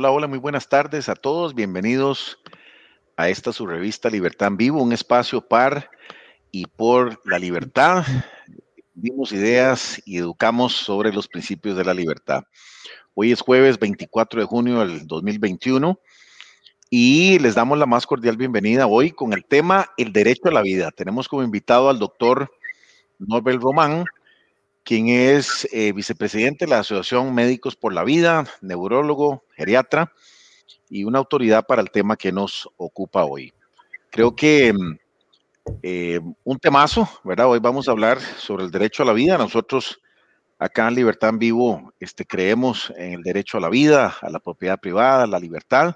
Hola, hola, muy buenas tardes a todos. Bienvenidos a esta su revista Libertad en Vivo, un espacio par y por la libertad. Dimos ideas y educamos sobre los principios de la libertad. Hoy es jueves 24 de junio del 2021 y les damos la más cordial bienvenida hoy con el tema el derecho a la vida. Tenemos como invitado al doctor Norbert Román, quien es eh, vicepresidente de la Asociación Médicos por la Vida, neurólogo, geriatra y una autoridad para el tema que nos ocupa hoy. Creo que eh, un temazo, ¿verdad? Hoy vamos a hablar sobre el derecho a la vida. Nosotros acá en Libertad en Vivo este, creemos en el derecho a la vida, a la propiedad privada, a la libertad,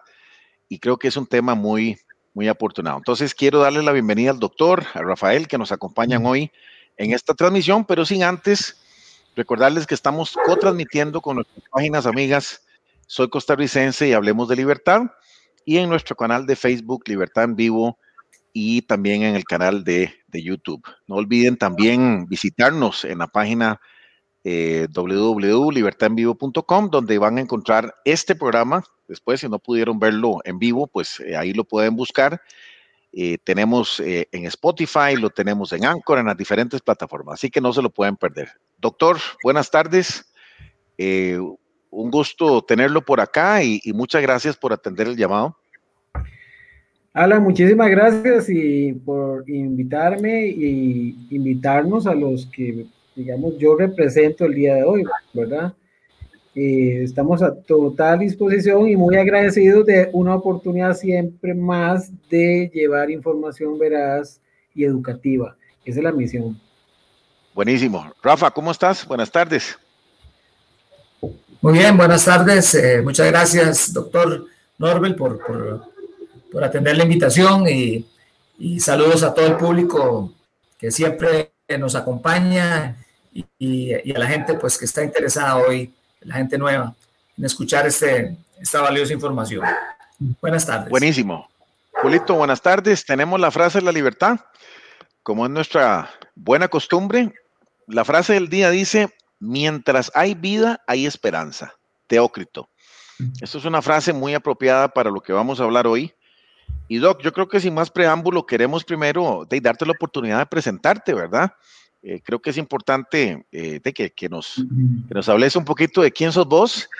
y creo que es un tema muy, muy afortunado. Entonces quiero darle la bienvenida al doctor, a Rafael, que nos acompañan hoy en esta transmisión, pero sin antes recordarles que estamos co-transmitiendo con nuestras páginas amigas Soy Costarricense y Hablemos de Libertad y en nuestro canal de Facebook Libertad en Vivo y también en el canal de, YouTube. No olviden también visitarnos en la página eh, www.libertadenvivo.com donde van a encontrar este programa. Después, si no pudieron verlo en vivo, pues eh, ahí lo pueden buscar eh, tenemos eh, en Spotify, lo tenemos en Anchor, en las diferentes plataformas, así que no se lo pueden perder. Doctor, buenas tardes. Eh, un gusto tenerlo por acá y, muchas gracias por atender el llamado. Alan, muchísimas gracias y por invitarme y invitarnos a los que, digamos, yo represento el día de hoy, ¿verdad? Eh, estamos a total disposición y muy agradecidos de una oportunidad siempre más de llevar información veraz y educativa. Esa es la misión. Buenísimo. Rafa, ¿cómo estás? Buenas tardes. Muy bien, buenas tardes. Eh, muchas gracias, doctor Norbel, por, por, atender la invitación y, y, saludos a todo el público que siempre nos acompaña y, y a la gente pues, que está interesada hoy la gente nueva, en escuchar este, esta valiosa información. Buenas tardes. Buenísimo. Julito, buenas tardes. Tenemos la frase de la libertad. Como es nuestra buena costumbre, la frase del día dice, mientras hay vida, hay esperanza. Teócrito. Esto es una frase muy apropiada para lo que vamos a hablar hoy. Y Doc, yo creo que sin más preámbulo, queremos primero de, darte la oportunidad de presentarte, ¿verdad? Eh, creo que es importante eh, de que, nos, nos hables un poquito de quién sos vos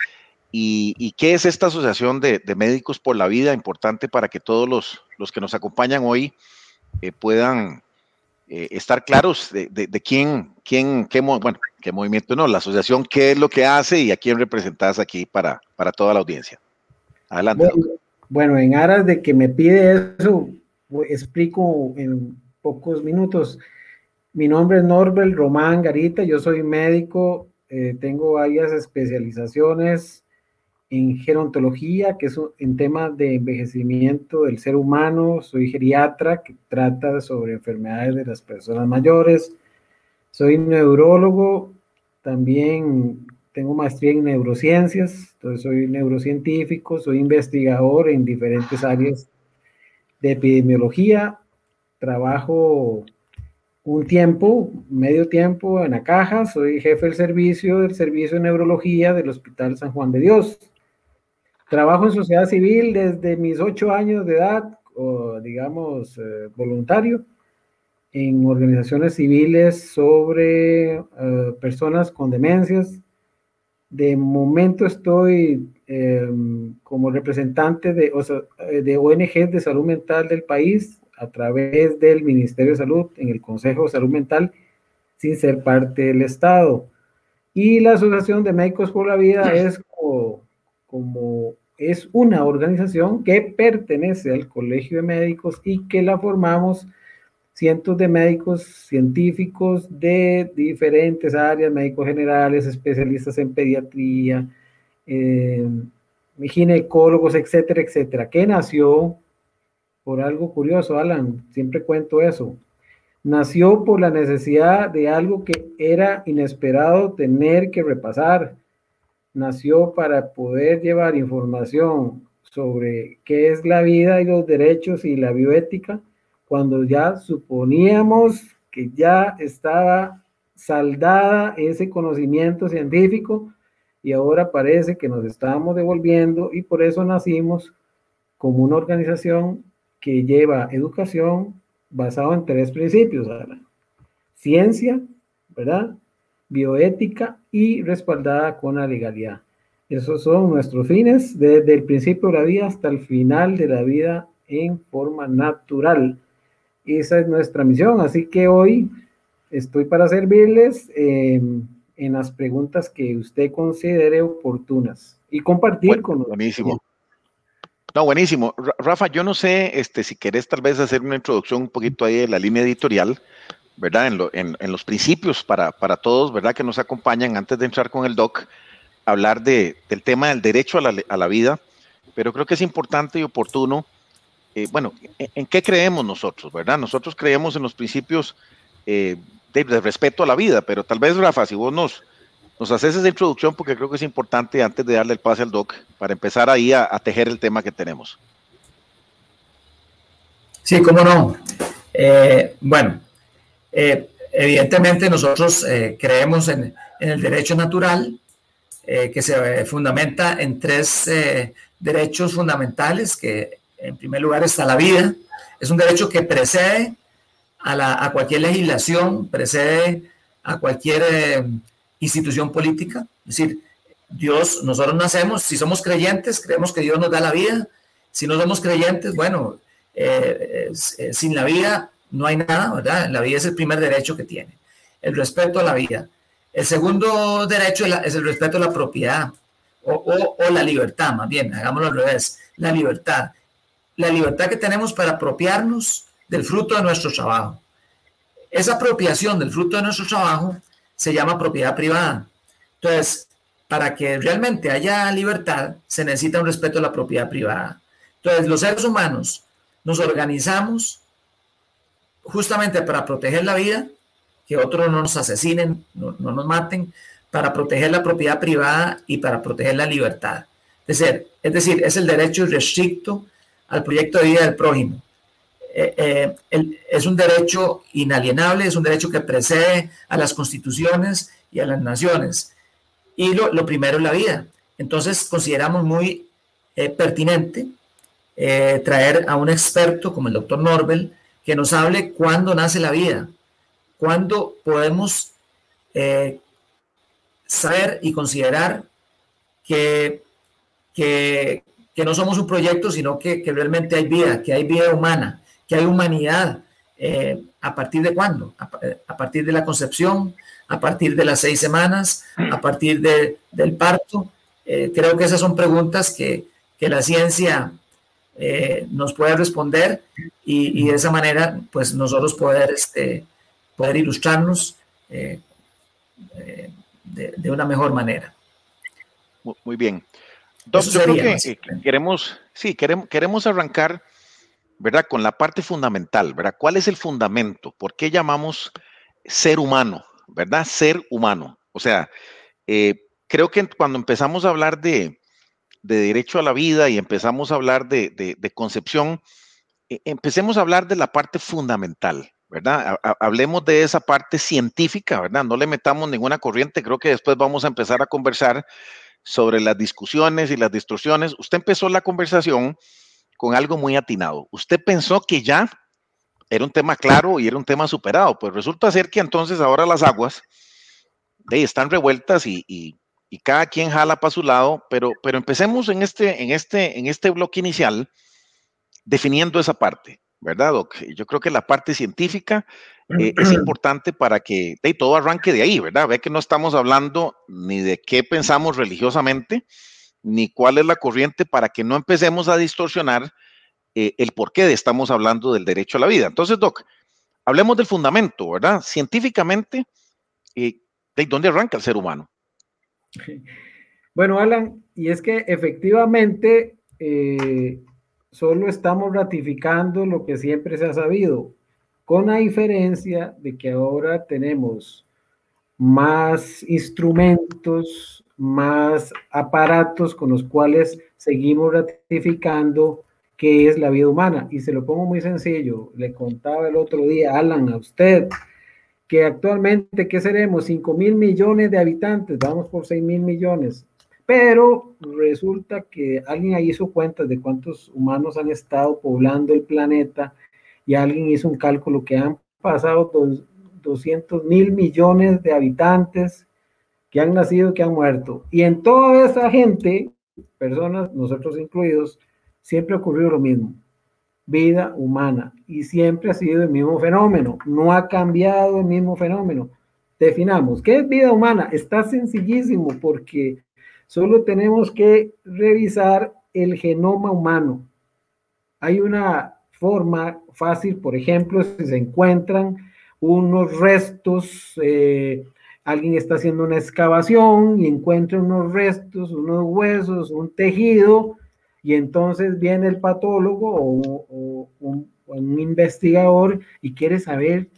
y, qué es esta asociación de, médicos por la vida, importante para que todos los, los que nos acompañan hoy eh, puedan estar claros de, quién, quién, qué, bueno, qué movimiento no, la asociación, qué es lo que hace y a quién representas aquí para, para toda la audiencia. Adelante. Bueno, bueno, en aras de que me pide eso, explico en pocos minutos. Mi nombre es Norbert Román Garita, yo soy médico, eh, tengo varias especializaciones en gerontología, que es en temas de envejecimiento del ser humano, soy geriatra, que trata sobre enfermedades de las personas mayores, soy neurólogo, también tengo maestría en neurociencias, entonces soy neurocientífico, soy investigador en diferentes áreas de epidemiología, trabajo un tiempo, medio tiempo en la caja, soy jefe del servicio del Servicio de Neurología del Hospital San Juan de Dios. Trabajo en sociedad civil desde mis ocho años de edad, o digamos eh, voluntario, en organizaciones civiles sobre eh, personas con demencias. De momento estoy em, como representante de, de ONGs de salud mental del país a través del Ministerio de Salud en el Consejo de Salud Mental sin ser parte del Estado. Y la Asociación de Médicos por la Vida es como, es una organización que pertenece al Colegio de Médicos y que la formamos cientos de médicos científicos de diferentes áreas, médicos generales, especialistas en pediatría, eh, ginecólogos, etcétera, etcétera, que nació por algo curioso, Alan, siempre cuento eso. Nació por la necesidad de algo que era inesperado tener que repasar. Nació para poder llevar información sobre qué es la vida y los derechos y la bioética cuando ya suponíamos que ya estaba saldada ese conocimiento científico y ahora parece que nos estamos devolviendo y por eso nacimos como una organización que lleva educación basado en tres principios, ciencia, ¿verdad? Bioética y respaldada con la legalidad. Esos son nuestros fines desde el principio de la vida hasta el final de la vida en forma natural. Esa es nuestra misión, así que hoy estoy para servirles eh, en las preguntas que usted considere oportunas y compartir con nosotros. Buenísimo. No, buenísimo. Rafa, yo no sé este, si querés tal vez hacer una introducción un poquito ahí de la línea editorial, ¿verdad? En, los principios para, para, todos, ¿verdad? Que nos acompañan antes de entrar con el doc, hablar de, del tema del derecho a la, a la, vida, pero creo que es importante y oportuno, eh, bueno, ¿en, qué creemos nosotros, ¿verdad? Nosotros creemos en los principios eh, de, de, respeto a la vida, pero tal vez, Rafa, si vos nos, nos haces esa introducción porque creo que es importante antes de darle el pase al doc para empezar ahí a, a tejer el tema que tenemos. Sí, cómo no. Eh, bueno, eh, evidentemente nosotros eh, creemos en, en, el derecho natural que se fundamenta en tres derechos fundamentales, que en primer lugar está la vida, es un derecho que precede a, la, a cualquier legislación, precede a cualquier institución política. Es decir, Dios, nosotros nacemos, si somos creyentes, creemos que Dios nos da la vida. Si no somos creyentes, bueno, eh, eh, sin la vida no hay nada, ¿verdad? La vida es el primer derecho que tiene. El respeto a la vida. El segundo derecho es el respeto a la propiedad o, o, la libertad, más bien, hagámoslo al revés, la libertad. La libertad que tenemos para apropiarnos del fruto de nuestro trabajo. Esa apropiación del fruto de nuestro trabajo se llama propiedad privada. Entonces, para que realmente haya libertad, se necesita un respeto a la propiedad privada. Entonces, los seres humanos nos organizamos justamente para proteger la vida, que otros no nos asesinen, no, no nos maten, para proteger la propiedad privada y para proteger la libertad. Es decir, es decir, es el derecho irrestricto al proyecto de vida del prójimo. Eh, eh, el, es un derecho inalienable, es un derecho que precede a las constituciones y a las naciones. Y lo, lo primero es la vida. Entonces consideramos muy eh, pertinente eh, traer a un experto como el doctor Norbel que nos hable cuándo nace la vida, cuándo podemos eh, saber y considerar que, que, que, no somos un proyecto, sino que, que realmente hay vida, que hay vida humana que hay humanidad. Eh, ¿A partir de cuándo? A, a, partir de la concepción, a partir de las seis semanas, a partir de, del parto. Eh, creo que esas son preguntas que, que la ciencia eh, nos puede responder y, y, de esa manera, pues nosotros poder, este, poder ilustrarnos de, de, una mejor manera. Muy bien. Dos, yo creo que queremos, sí, queremos, queremos arrancar ¿verdad? Con la parte fundamental, ¿verdad? ¿Cuál es el fundamento? ¿Por qué llamamos ser humano, ¿verdad? Ser humano. O sea, eh, creo que cuando empezamos a hablar de, de, derecho a la vida y empezamos a hablar de, de, concepción, eh, empecemos a hablar de la parte fundamental, ¿verdad? Hablemos de esa parte científica, ¿verdad? No le metamos ninguna corriente, creo que después vamos a empezar a conversar sobre las discusiones y las distorsiones. Usted empezó la conversación con algo muy atinado. Usted pensó que ya era un tema claro y era un tema superado, pues resulta ser que entonces ahora las aguas de, están revueltas y, y, y, cada quien jala para su lado, pero, pero empecemos en este, en, este, en este bloque inicial definiendo esa parte, ¿verdad, Doc? Yo creo que la parte científica eh, es importante para que de, todo arranque de ahí, ¿verdad? Ve que no estamos hablando ni de qué pensamos religiosamente, ni cuál es la corriente para que no empecemos a distorsionar eh, el por qué estamos hablando del derecho a la vida. Entonces, Doc, hablemos del fundamento, ¿verdad? Científicamente, eh, ¿de dónde arranca el ser humano? Bueno, Alan, y es que efectivamente eh, solo estamos ratificando lo que siempre se ha sabido, con la diferencia de que ahora tenemos más instrumentos más aparatos con los cuales seguimos ratificando qué es la vida humana. Y se lo pongo muy sencillo. Le contaba el otro día, Alan, a usted, que actualmente, ¿qué seremos? 5 mil millones de habitantes, vamos por 6 mil millones. Pero resulta que alguien ahí hizo cuentas de cuántos humanos han estado poblando el planeta y alguien hizo un cálculo que han pasado 200 mil millones de habitantes que han nacido, que han muerto. Y en toda esa gente, personas, nosotros incluidos, siempre ocurrió lo mismo. Vida humana. Y siempre ha sido el mismo fenómeno. No ha cambiado el mismo fenómeno. Definamos, ¿qué es vida humana? Está sencillísimo porque solo tenemos que revisar el genoma humano. Hay una forma fácil, por ejemplo, si se encuentran unos restos, eh, alguien está haciendo una excavación y encuentra unos restos, unos huesos, un tejido, y entonces viene el patólogo o, un, un, investigador y quiere saber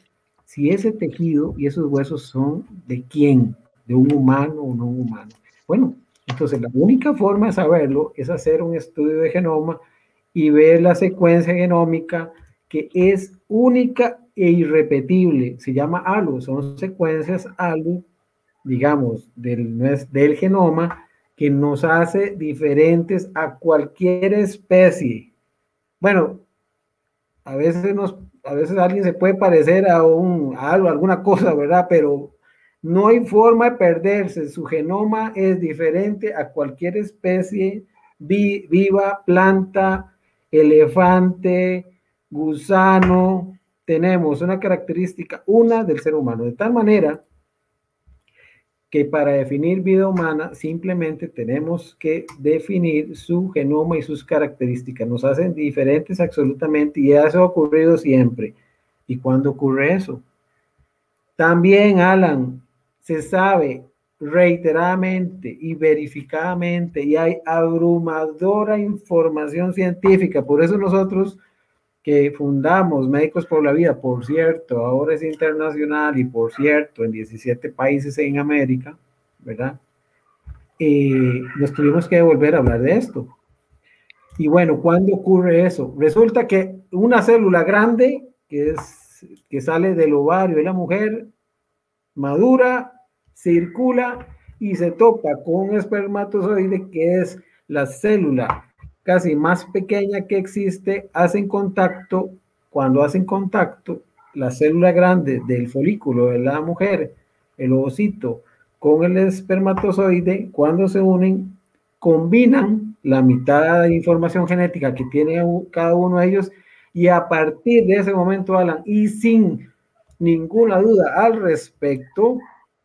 si ese tejido y esos huesos son de quién, de un humano o no humano. Bueno, entonces la única forma de saberlo es hacer un estudio de genoma y ver la secuencia genómica que es única e irrepetible. Se llama ALU, son secuencias ALU, digamos, del, del genoma que nos hace diferentes a cualquier especie. Bueno, a veces, nos, a veces alguien se puede parecer a, un, a algo, alguna cosa, ¿verdad? Pero no hay forma de perderse. Su genoma es diferente a cualquier especie viva, planta, elefante, gusano, tenemos una característica, una del ser humano, de tal manera que para definir vida humana simplemente tenemos que definir su genoma y sus características. Nos hacen diferentes absolutamente y eso ha ocurrido siempre. ¿Y cuándo ocurre eso? También, Alan, se sabe reiteradamente y verificadamente y hay abrumadora información científica. Por eso nosotros que fundamos Médicos por la Vida, por cierto, ahora es internacional y por cierto, en 17 países en América, ¿verdad? Eh, nos tuvimos que volver a hablar de esto. Y bueno, ¿cuándo ocurre eso? Resulta que una célula grande, que, es, que sale del ovario de la mujer, madura, circula y se topa con un espermatozoide que es la célula casi más pequeña que existe, hacen contacto, cuando hacen contacto, la célula grande del folículo de la mujer, el ovocito, con el espermatozoide, cuando se unen, combinan la mitad de información genética que tiene cada uno de ellos y a partir de ese momento, Alan, y sin ninguna duda al respecto,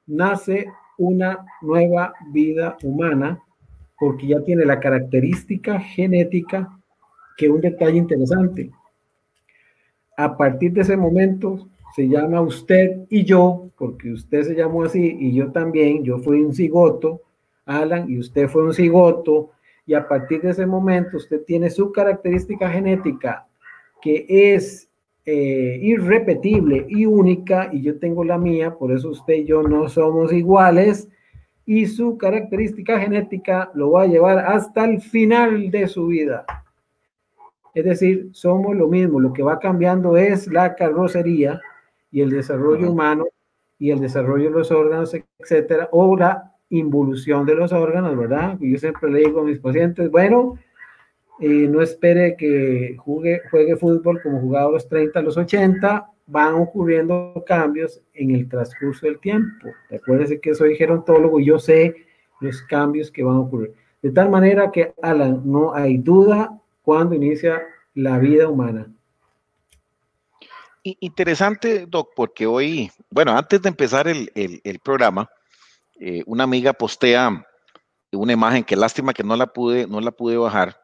nace una nueva vida humana porque ya tiene la característica genética que un detalle interesante. A partir de ese momento se llama usted y yo, porque usted se llamó así y yo también, yo fui un cigoto, Alan, y usted fue un cigoto, y a partir de ese momento usted tiene su característica genética que es eh, irrepetible y única, y yo tengo la mía, por eso usted y yo no somos iguales, y su característica genética lo va a llevar hasta el final de su vida. Es decir, somos lo mismo, lo que va cambiando es la carrocería y el desarrollo humano y el desarrollo de los órganos, etcétera, o la involución de los órganos, ¿verdad? Yo siempre le digo a mis pacientes, bueno, no espere que juegue, juegue fútbol como jugaba a los 30, a los 80, van ocurriendo cambios en el transcurso del tiempo. Acuérdense que soy gerontólogo y yo sé los cambios que van a ocurrir. De tal manera que, Alan, no hay duda cuando inicia la vida humana. Interesante, Doc, porque hoy, bueno, antes de empezar el, programa, eh, una amiga postea una imagen que lástima que no la pude, no la pude bajar,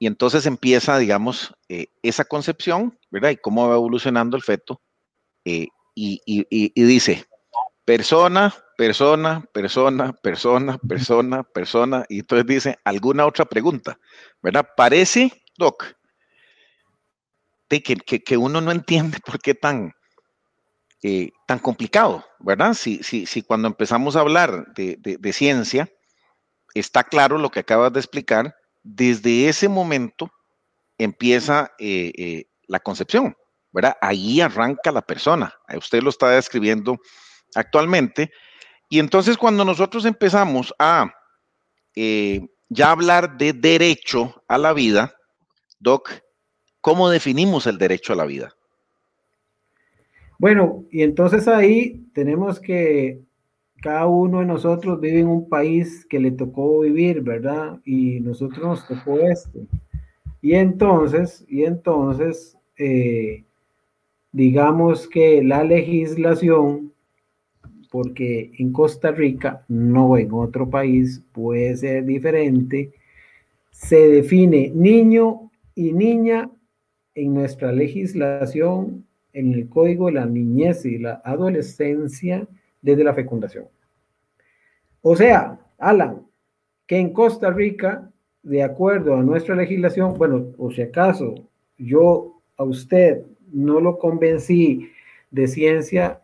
y entonces empieza, digamos, eh, esa concepción, ¿verdad? Y cómo va evolucionando el feto. Eh, y, dice, persona, persona, persona, persona, persona, persona. Y entonces dice, ¿alguna otra pregunta? ¿Verdad? Parece, Doc, de que, que, uno no entiende por qué tan, eh, tan complicado, ¿verdad? Si, si, si cuando empezamos a hablar de, de ciencia, está claro lo que acabas de explicar, desde ese momento empieza eh, eh, la concepción, ¿verdad? Ahí arranca la persona. Usted lo está describiendo actualmente. Y entonces cuando nosotros empezamos a eh, ya hablar de derecho a la vida, Doc, ¿cómo definimos el derecho a la vida? Bueno, y entonces ahí tenemos que cada uno de nosotros vive en un país que le tocó vivir, ¿verdad? Y nosotros nos tocó este. Y entonces, y entonces, eh, digamos que la legislación, porque en Costa Rica, no en otro país, puede ser diferente, se define niño y niña en nuestra legislación, en el Código de la Niñez y la Adolescencia, desde la fecundación. O sea, Alan, que en Costa Rica, de acuerdo a nuestra legislación, bueno, o si acaso yo a usted no lo convencí de ciencia,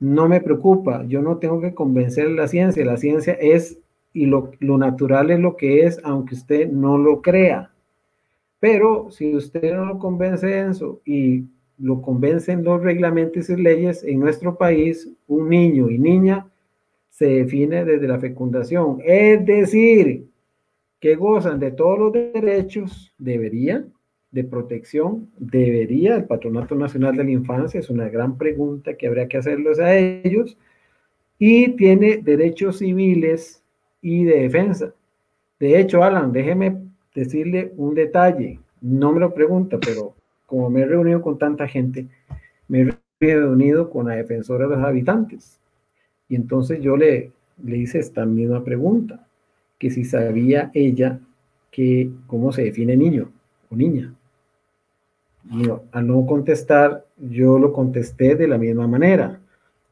no me preocupa, yo no tengo que convencer la ciencia, la ciencia es y lo, lo natural es lo que es, aunque usted no lo crea. Pero si usted no lo convence en eso y lo convencen los reglamentos y leyes en nuestro país, un niño y niña se define desde la fecundación. Es decir, que gozan de todos los derechos, deberían, de protección, debería el Patronato Nacional de la Infancia, es una gran pregunta que habría que hacerles a ellos, y tiene derechos civiles y de defensa. De hecho, Alan, déjeme decirle un detalle, no me lo pregunta, pero como me he reunido con tanta gente, me he reunido con la defensora de los habitantes. Y entonces yo le, le hice esta misma pregunta, que si sabía ella que cómo se define niño o niña. Y al no contestar, yo lo contesté de la misma manera.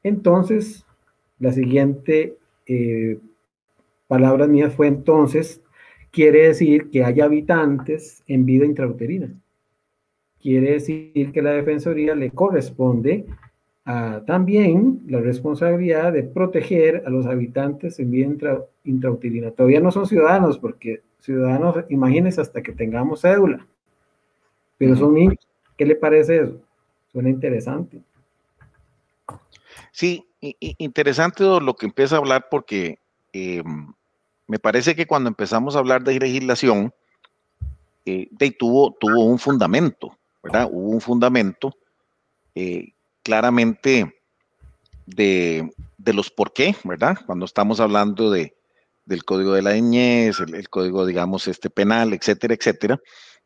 Entonces, la siguiente eh, palabra mía fue entonces, quiere decir que hay habitantes en vida intrauterina quiere decir que la Defensoría le corresponde también la responsabilidad de proteger a los habitantes en vida intrauterina. Todavía no son ciudadanos, porque ciudadanos, imagínense hasta que tengamos cédula, pero son niños. ¿Qué le parece eso? Suena interesante. Sí, interesante lo que empieza a hablar porque em, me parece que cuando empezamos a hablar de legislación, eh, tuvo, tuvo un fundamento. Hubo un fundamento eh, claramente de, los por qué, ¿verdad? Cuando estamos hablando de, del código de la niñez, el, código, digamos, este penal, etcétera, etcétera.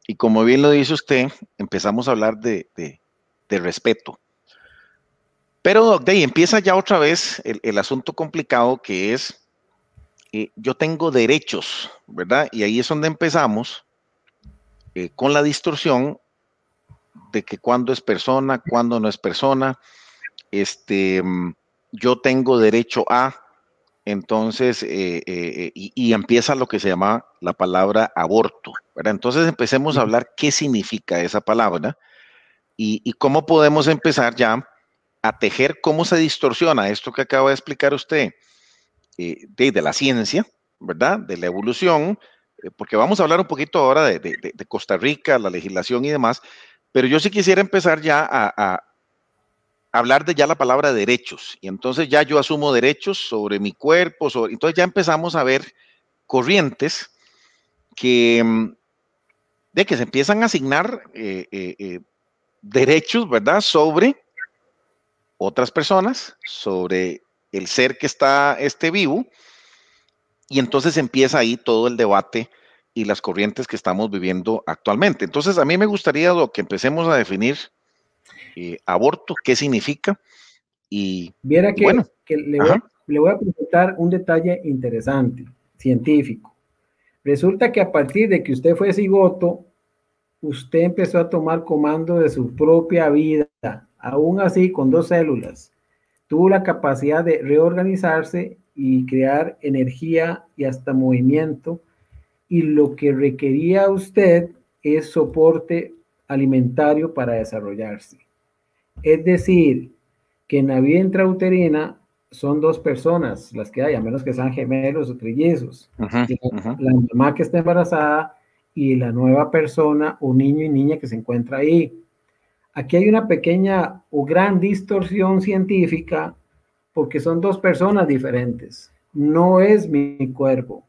Y como bien lo dice usted, empezamos a hablar de, respeto. Pero de empieza ya otra vez el, asunto complicado que es, eh, yo tengo derechos, ¿verdad? Y ahí es donde empezamos eh, con la distorsión de que cuando es persona, cuando no es persona. Este, yo tengo derecho a, entonces, eh, eh, eh, y, empieza lo que se llama la palabra aborto. Entonces empecemos a hablar qué significa esa palabra y, cómo podemos empezar ya a tejer cómo se distorsiona esto que acaba de explicar usted de, la ciencia, ¿verdad? De la evolución, porque vamos a hablar un poquito ahora de Costa Rica, la legislación y demás, pero yo sí quisiera empezar ya a, hablar de ya la palabra derechos. Y entonces ya yo asumo derechos sobre mi cuerpo, entonces ya empezamos a ver corrientes que, mm, de que se empiezan a asignar eh, eh, eh, derechos, ¿verdad? Sobre otras personas, sobre el ser que está este vivo. Y entonces empieza ahí todo el debate y las corrientes que estamos viviendo actualmente. Entonces, a mí me gustaría que empecemos a definir eh, aborto, qué significa. Y Viera que, bueno, le, voy a, presentar un detalle interesante, científico. Resulta que a partir de que usted fue cigoto, usted empezó a tomar comando de su propia vida, aún así con dos células. Tuvo la capacidad de reorganizarse y crear energía y hasta movimiento y lo que requería usted es soporte alimentario para desarrollarse. Es decir, que en la vida intrauterina son dos personas las que hay, a menos que sean gemelos o trillizos. La mamá que está embarazada y la nueva persona o niño y niña que se encuentra ahí. Aquí hay una pequeña o gran distorsión científica porque son dos personas diferentes. No es mi cuerpo,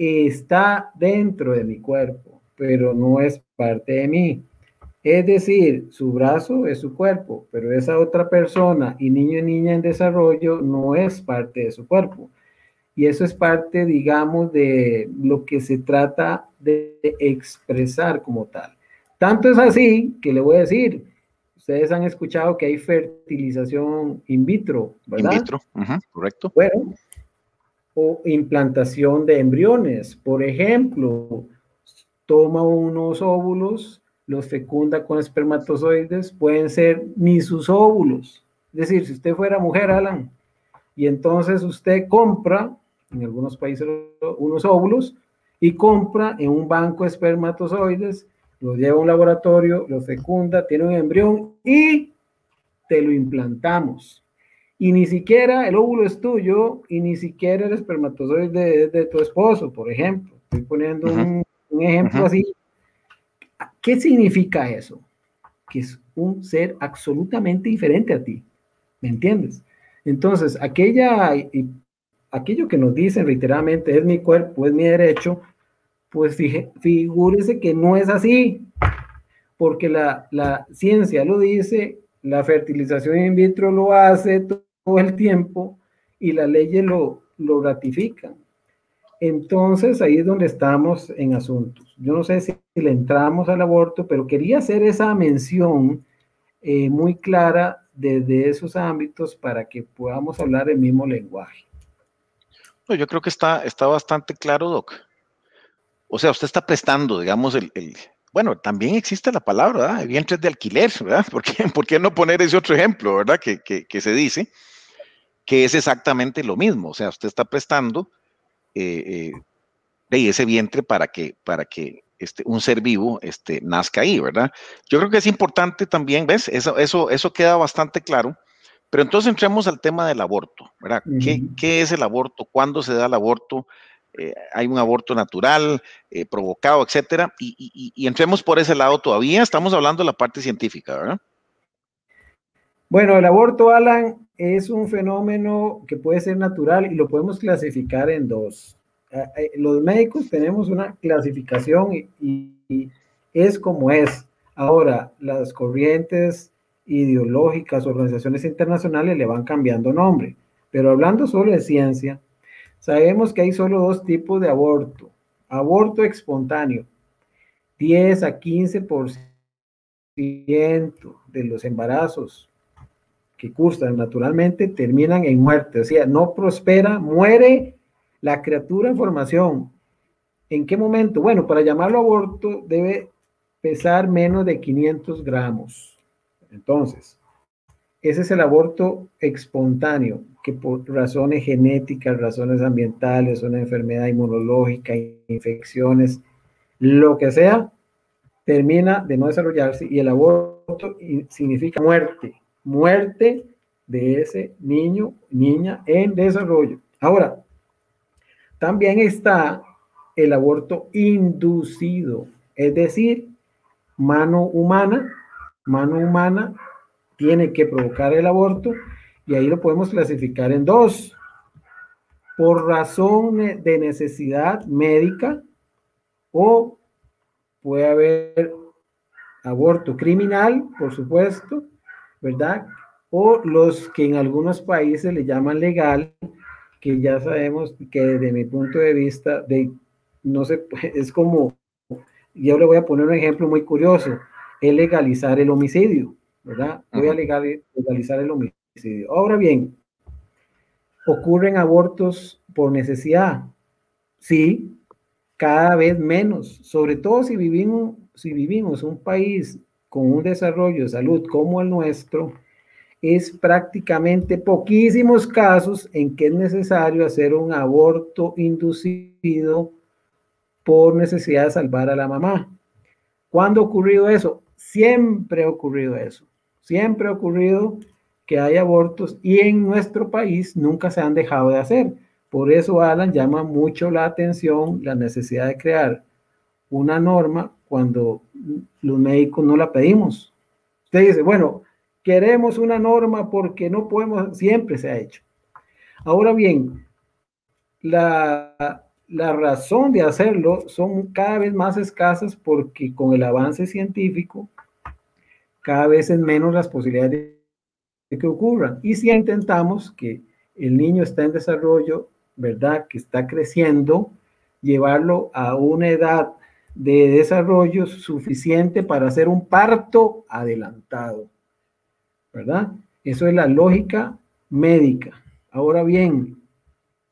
está dentro de mi cuerpo, pero no es parte de mí. Es decir, su brazo es su cuerpo, pero esa otra persona y niño y niña en desarrollo no es parte de su cuerpo. Y eso es parte, digamos, de lo que se trata de expresar como tal. Tanto es así que le voy a decir, ustedes han escuchado que hay fertilización in vitro, ¿verdad? In vitro, correcto. Bueno, implantación de embriones. Por ejemplo, toma unos óvulos, los fecunda con espermatozoides, pueden ser ni sus óvulos. Es decir, si usted fuera mujer, Alan, y entonces usted compra, en algunos países, unos óvulos, y compra en un banco de espermatozoides, lo lleva a un laboratorio, lo fecunda, tiene un embrión y te lo implantamos y ni siquiera el óvulo es tuyo y ni siquiera el espermatozoide es de tu esposo, por ejemplo. Estoy poniendo un, ejemplo así. ¿Qué significa eso? Que es un ser absolutamente diferente a ti. ¿Me entiendes? Entonces, aquella, aquello que nos dicen reiteradamente es mi cuerpo, es mi derecho, pues figúrese que no es así, porque la, la ciencia lo dice, la fertilización in vitro lo hace, el tiempo y las leyes lo, lo ratifican. Entonces ahí es donde estamos en asuntos. Yo no sé si le entramos al aborto, pero quería hacer esa mención eh, muy clara desde esos ámbitos para que podamos hablar el mismo lenguaje. yo creo que está, está bastante claro, Doc. O sea, usted está prestando, digamos, el, el bueno, también existe la palabra, ¿verdad? Vientres de alquiler, ¿verdad? ¿Por qué, ¿Por qué, no poner ese otro ejemplo, ¿verdad? Que, que, que se dice que es exactamente lo mismo. O sea, usted está prestando eh, eh, ese vientre para que, para que este, un ser vivo este, nazca ahí, ¿verdad? Yo creo que es importante también, ¿ves? Eso, eso, eso queda bastante claro. Pero entonces entremos al tema del aborto, ¿verdad? ¿Qué, ¿Qué, es el aborto? ¿Cuándo se da el aborto? Eh, hay un aborto natural, provocado, etcétera, y, y, y, entremos por ese lado todavía. Estamos hablando de la parte científica, ¿verdad? Bueno, el aborto, Alan, es un fenómeno que puede ser natural y lo podemos clasificar en dos. Los médicos tenemos una clasificación y, es como es. Ahora, las corrientes ideológicas, organizaciones internacionales le van cambiando nombre. Pero hablando solo de ciencia, sabemos que hay solo dos tipos de aborto. Aborto espontáneo, 10 a 15% de los embarazos que cursan naturalmente terminan en muerte, o sea, no prospera, muere la criatura en formación. ¿En qué momento? Bueno, para llamarlo aborto debe pesar menos de 500 gramos. Entonces, ese es el aborto espontáneo, que por razones genéticas, razones ambientales, una enfermedad inmunológica, infecciones, lo que sea, termina de no desarrollarse y el aborto significa muerte muerte de ese niño, niña en desarrollo. Ahora, también está el aborto inducido, es decir, mano humana, mano humana tiene que provocar el aborto y ahí lo podemos clasificar en dos. Por razón de necesidad médica o puede haber aborto criminal, por supuesto, ¿verdad? O los que en algunos países le llaman legal, que ya sabemos que desde mi punto de vista, de, no sé, es como, yo le voy a poner un ejemplo muy curioso, es legalizar el homicidio, ¿verdad? Voy a legalizar el homicidio. Ahora bien, ocurren abortos por necesidad, sí, cada vez menos, sobre todo si vivimos, si vivimos un país con un desarrollo de salud como el nuestro, es prácticamente poquísimos casos en que es necesario hacer un aborto inducido por necesidad de salvar a la mamá. ¿Cuándo ha ocurrido eso? Siempre ha ocurrido eso. Siempre ha ocurrido que hay abortos y en nuestro país nunca se han dejado de hacer. Por eso Alan llama mucho la atención la necesidad de crear una norma cuando los médicos no la pedimos. Usted dice, bueno, queremos una norma porque no podemos, siempre se ha hecho. Ahora bien, la, la razón de hacerlo son cada vez más escasas porque con el avance científico cada vez es menos las posibilidades de que ocurran. Y si intentamos que el niño está en desarrollo, ¿verdad? Que está creciendo, llevarlo a una edad de desarrollo suficiente para hacer un parto adelantado, ¿verdad? Eso es la lógica médica. Ahora bien,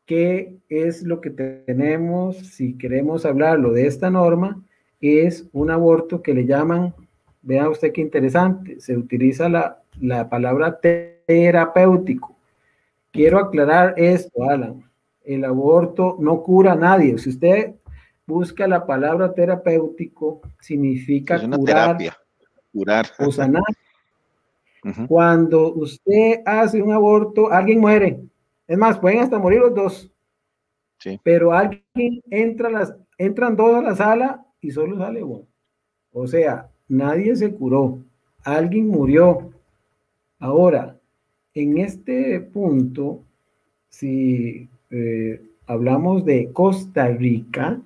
¿qué es lo que tenemos si queremos hablarlo de esta norma? Es un aborto que le llaman, vea usted qué interesante, se utiliza la, la palabra terapéutico. Quiero aclarar esto, Alan. El aborto no cura a nadie. Si usted busca la palabra terapéutico, significa es una curar, terapia, curar o sanar. Cuando usted hace un aborto, alguien muere. Es más, pueden hasta morir los dos. Sí. Pero alguien entra las, entran dos a la sala y solo sale uno. O sea, nadie se curó. Alguien murió. Ahora, en este punto, si eh, hablamos de Costa Rica,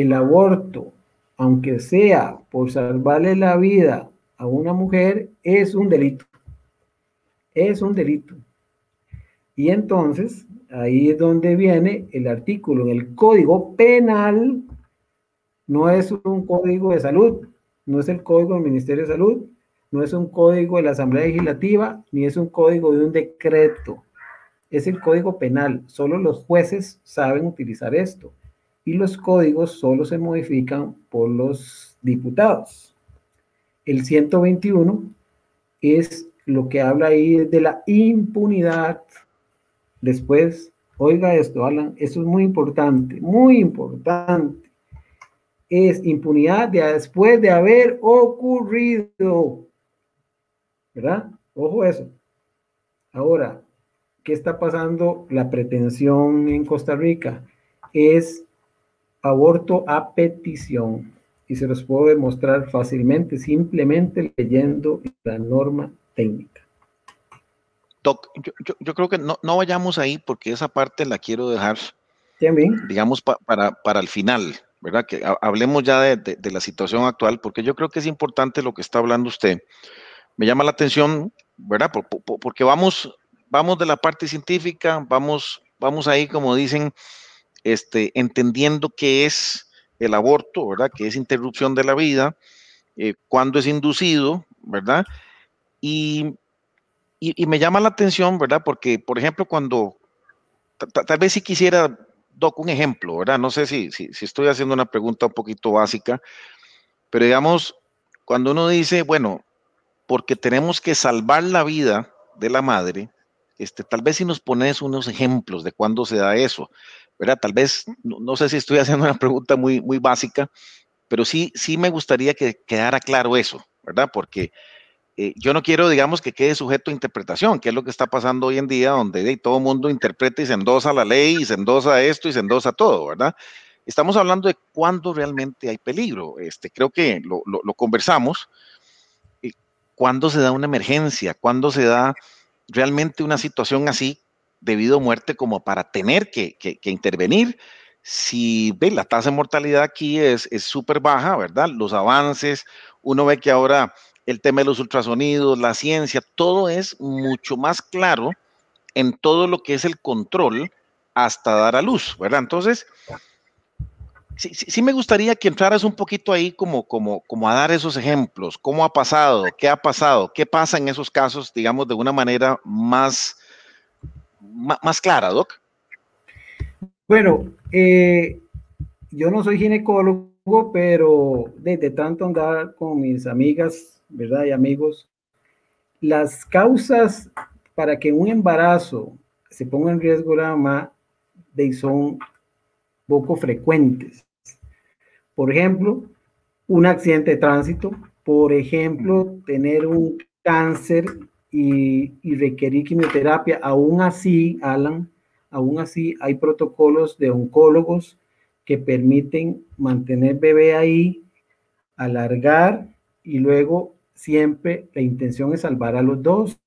el aborto, aunque sea por salvarle la vida a una mujer, es un delito. Es un delito. Y entonces, ahí es donde viene el artículo en el Código Penal. No es un código de salud, no es el código del Ministerio de Salud, no es un código de la Asamblea Legislativa, ni es un código de un decreto. Es el código penal. Solo los jueces saben utilizar esto. Y los códigos solo se modifican por los diputados. El 121 es lo que habla ahí de la impunidad. Después, oiga esto, Alan, eso es muy importante, muy importante. Es impunidad de, después de haber ocurrido. ¿verdad? Ojo eso. Ahora, ¿qué está pasando? La pretensión en Costa Rica es aborto a petición y se los puedo demostrar fácilmente simplemente leyendo la norma técnica. Doc, yo, creo que no, vayamos ahí porque esa parte la quiero dejar, digamos, para, para el final, ¿verdad? Que hablemos ya de, de, la situación actual porque yo creo que es importante lo que está hablando usted me llama la atención, ¿verdad? porque vamos, vamos de la parte científica, vamos, vamos ahí, como dicen, este, entendiendo qué es el aborto, ¿verdad? Que es interrupción de la vida, eh, cuándo es inducido, ¿verdad? Y, me llama la atención, ¿verdad? Porque, por ejemplo, cuando, tal vez si quisiera, Doc, un ejemplo, ¿verdad? No sé si, si, estoy haciendo una pregunta un poquito básica, pero digamos, cuando uno dice, bueno, porque tenemos que salvar la vida de la madre. Este, tal vez si nos pones unos ejemplos de cuándo se da eso, ¿verdad? Tal vez, no, sé si estoy haciendo una pregunta muy, muy básica, pero sí, sí me gustaría que quedara claro eso, ¿verdad? Porque eh, yo no quiero, digamos, que quede sujeto a interpretación, que es lo que está pasando hoy en día, donde todo el mundo interpreta y se endosa la ley, y se endosa esto y se endosa todo, ¿verdad? Estamos hablando de cuándo realmente hay peligro. Este, creo que lo, lo conversamos cuándo se da una emergencia, cuándo se da realmente una situación así debido a muerte como para tener que, intervenir. Si ve, la tasa de mortalidad aquí es súper baja, ¿verdad? Los avances, uno ve que ahora el tema de los ultrasonidos, la ciencia, todo es mucho más claro en todo lo que es el control hasta dar a luz, ¿verdad? Entonces, sí, sí, me gustaría que entraras un poquito ahí como, como, como a dar esos ejemplos, cómo ha pasado, qué ha pasado, qué pasa en esos casos, digamos, de una manera más, más, clara, Doc. Bueno, eh, yo no soy ginecólogo, pero desde tanto andar con mis amigas, ¿verdad? Y amigos, las causas para que un embarazo se ponga en riesgo la mamá de son poco frecuentes. Por ejemplo, un accidente de tránsito, por ejemplo, tener un cáncer y, requerir quimioterapia. Aún así, Alan, aún así hay protocolos de oncólogos que permiten mantener bebé ahí, alargar y luego siempre la intención es salvar a los dos.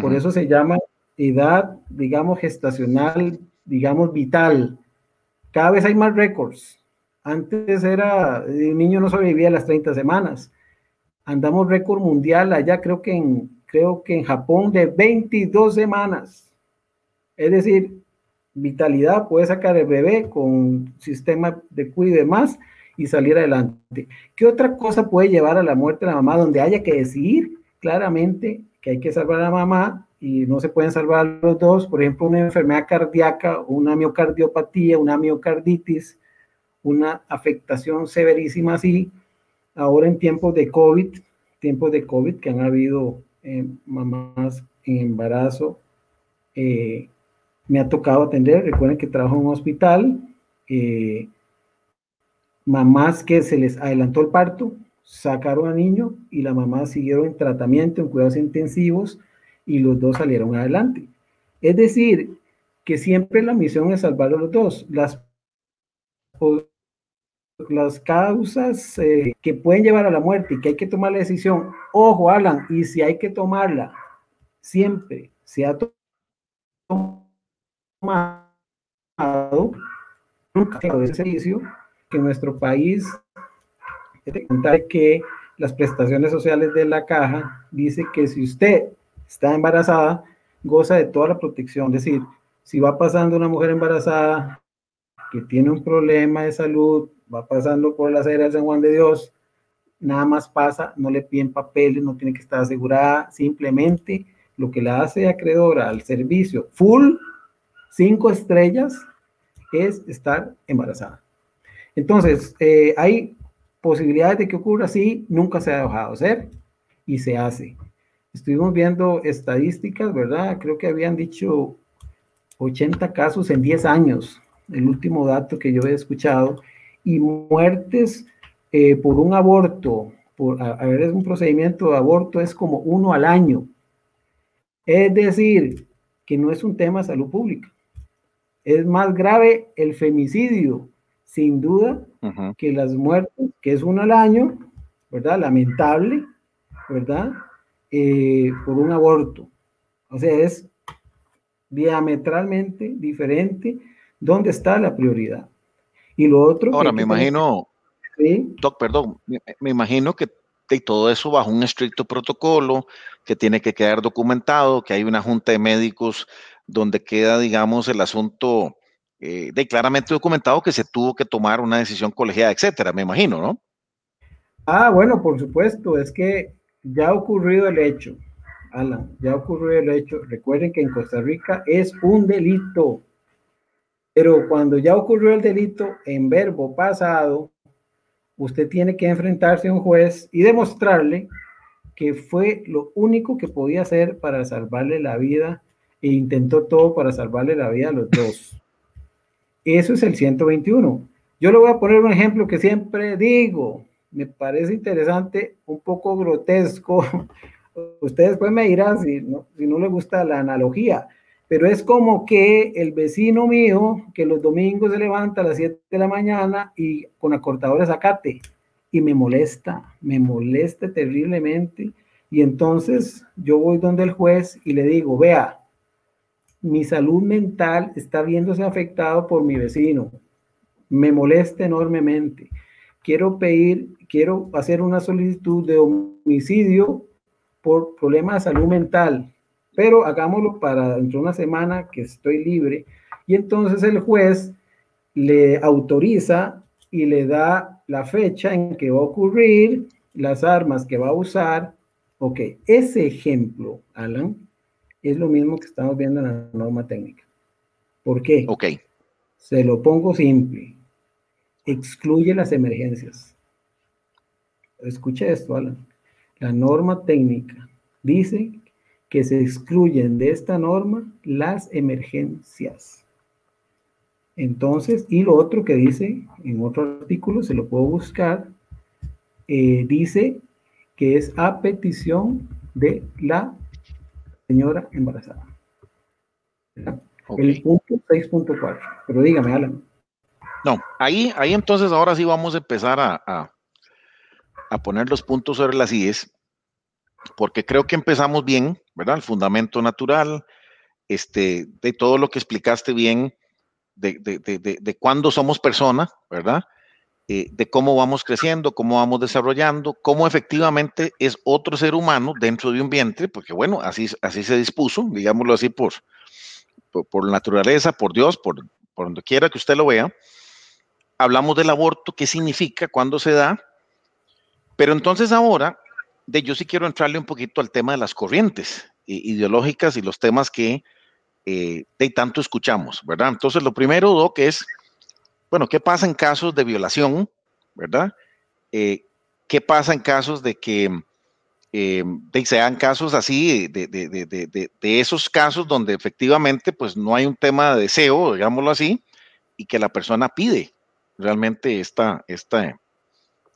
Por eso se llama edad, digamos, gestacional, digamos, vital, cada vez hay más récords. Antes era, el niño no sobrevivía las 30 semanas. Andamos récord mundial allá, creo que en, creo que en Japón, de 22 semanas. Es decir, vitalidad, puede sacar el bebé con sistema de cuidado y demás y salir adelante. ¿Qué otra cosa puede llevar a la muerte de la mamá donde haya que decidir claramente que hay que salvar a la mamá y no se pueden salvar los dos? Por ejemplo, una enfermedad cardíaca, una miocardiopatía, una miocarditis, una afectación severísima así. Ahora en tiempos de COVID, tiempos de COVID que han habido eh, mamás en embarazo, eh, me ha tocado atender. Recuerden que trabajo en un hospital. Eh, mamás que se les adelantó el parto, sacaron al niño y la mamá siguieron en tratamiento, en cuidados intensivos y los dos salieron adelante. Es decir, que siempre la misión es salvar a los dos. Las, las causas eh, que pueden llevar a la muerte y que hay que tomar la decisión, ojo, Alan, y si hay que tomarla, siempre se ha tomado nunca ese servicio que nuestro país que las prestaciones sociales de la caja dice que si usted está embarazada, goza de toda la protección. Es decir, si va pasando una mujer embarazada que tiene un problema de salud, va pasando por la acera de San Juan de Dios, nada más pasa, no le piden papeles, no tiene que estar asegurada, simplemente lo que la hace acreedora al servicio full, cinco estrellas, es estar embarazada. Entonces, eh, hay posibilidades de que ocurra así, nunca se ha dejado hacer y se hace. Estuvimos viendo estadísticas, ¿verdad? Creo que habían dicho 80 casos en 10 años, el último dato que yo he escuchado, y muertes eh, por un aborto, por a, ver, es un procedimiento de aborto, es como uno al año. Es decir, que no es un tema de salud pública. Es más grave el femicidio sin duda que las muertes, que es uno al año, ¿verdad? Lamentable, ¿verdad? Eh, por un aborto. O sea, es diametralmente diferente dónde está la prioridad. Y lo otro... Ahora, me imagino, Doc, perdón, me, imagino que todo eso bajo un estricto protocolo que tiene que quedar documentado, que hay una junta de médicos donde queda, digamos, el asunto eh, de claramente documentado que se tuvo que tomar una decisión colegiada, etcétera, me imagino, ¿no? Ah, bueno, por supuesto, es que ya ha ocurrido el hecho, Alan, ya ha ocurrido el hecho. Recuerden que en Costa Rica es un delito, pero cuando ya ocurrió el delito en verbo pasado, usted tiene que enfrentarse a un juez y demostrarle que fue lo único que podía hacer para salvarle la vida e intentó todo para salvarle la vida a los dos. Eso es el 121. Yo le voy a poner un ejemplo que siempre digo, me parece interesante, un poco grotesco. Ustedes pues me si no, si no les gusta la analogía, pero es como que el vecino mío, que los domingos se levanta a las 7 de la mañana y con acortadores acate, y me molesta, me molesta terriblemente. Y entonces yo voy donde el juez y le digo, vea, mi salud mental está viéndose afectado por mi vecino. Me molesta enormemente. Quiero pedir, quiero hacer una solicitud de homicidio por problemas de salud mental, pero hagámoslo para dentro de una semana que estoy libre. Y entonces el juez le autoriza y le da la fecha en que va a ocurrir, las armas que va a usar. Ok, ese ejemplo, Alan, es lo mismo que estamos viendo en la norma técnica. ¿Por qué? Ok. Se lo pongo simple. Excluye las emergencias. Escuche esto, Alan. La norma técnica dice que se excluyen de esta norma las emergencias. Entonces, y lo otro que dice en otro artículo, se lo puedo buscar, eh, dice que es a petición de la señora embarazada. El punto 6.4. Pero dígame, Alan. No, ahí, ahí entonces ahora sí vamos a empezar a, a, poner los puntos sobre las IES, porque creo que empezamos bien, ¿verdad? El fundamento natural, este, de todo lo que explicaste bien, de, de, de, de cuándo somos persona, ¿verdad? Eh, de cómo vamos creciendo, cómo vamos desarrollando, cómo efectivamente es otro ser humano dentro de un vientre, porque bueno, así, así se dispuso, digámoslo así, por, por, naturaleza, por Dios, por, por donde quiera que usted lo vea. Hablamos del aborto, qué significa, cuándo se da, pero entonces ahora, de, yo sí quiero entrarle un poquito al tema de las corrientes ideológicas y los temas que eh, de tanto escuchamos, ¿verdad? Entonces, lo primero, Doc, es bueno, ¿qué pasa en casos de violación, verdad? Eh, ¿Qué pasa en casos de que eh, sean casos así, de, de, de, de, esos casos donde efectivamente pues no hay un tema de deseo, digámoslo así, y que la persona pide realmente esta, esta,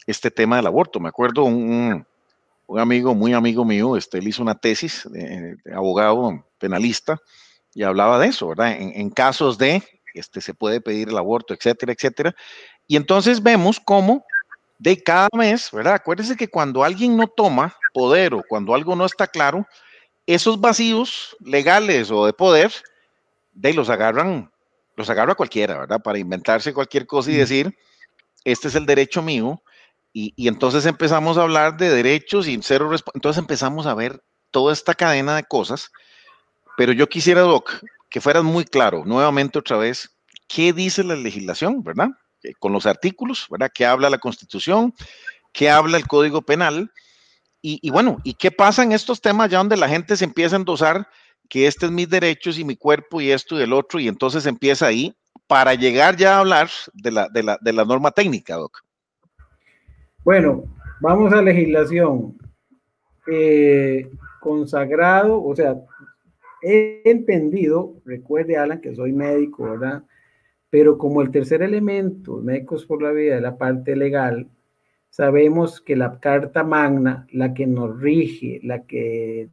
este tema del aborto? Me acuerdo un, un amigo, muy amigo mío, este, él hizo una tesis de, abogado penalista y hablaba de eso, ¿verdad? En, en casos de este, se puede pedir el aborto, etcétera, etcétera. Y entonces vemos cómo de cada mes, ¿verdad? Acuérdense que cuando alguien no toma poder o cuando algo no está claro, esos vacíos legales o de poder, de los agarran, los agarra cualquiera, ¿verdad? Para inventarse cualquier cosa y decir, este es el derecho mío. Y, entonces empezamos a hablar de derechos y cero Entonces empezamos a ver toda esta cadena de cosas. Pero yo quisiera, Doc, que fueras muy claro, nuevamente otra vez, qué dice la legislación, ¿verdad? Con los artículos, ¿verdad? ¿Qué habla la Constitución? ¿Qué habla el Código Penal? Y, bueno, ¿y qué pasa en estos temas ya donde la gente se empieza a endosar que este es mis derechos y mi cuerpo y esto y el otro, y entonces empieza ahí para llegar ya a hablar de la, de la, de la norma técnica, Doc? Bueno, vamos a legislación. Eh, consagrado, o sea, he entendido, recuerde Alan que soy médico, ¿verdad? Pero como el tercer elemento, médicos por la vida, de la parte legal, sabemos que la Carta Magna, la que nos rige, la que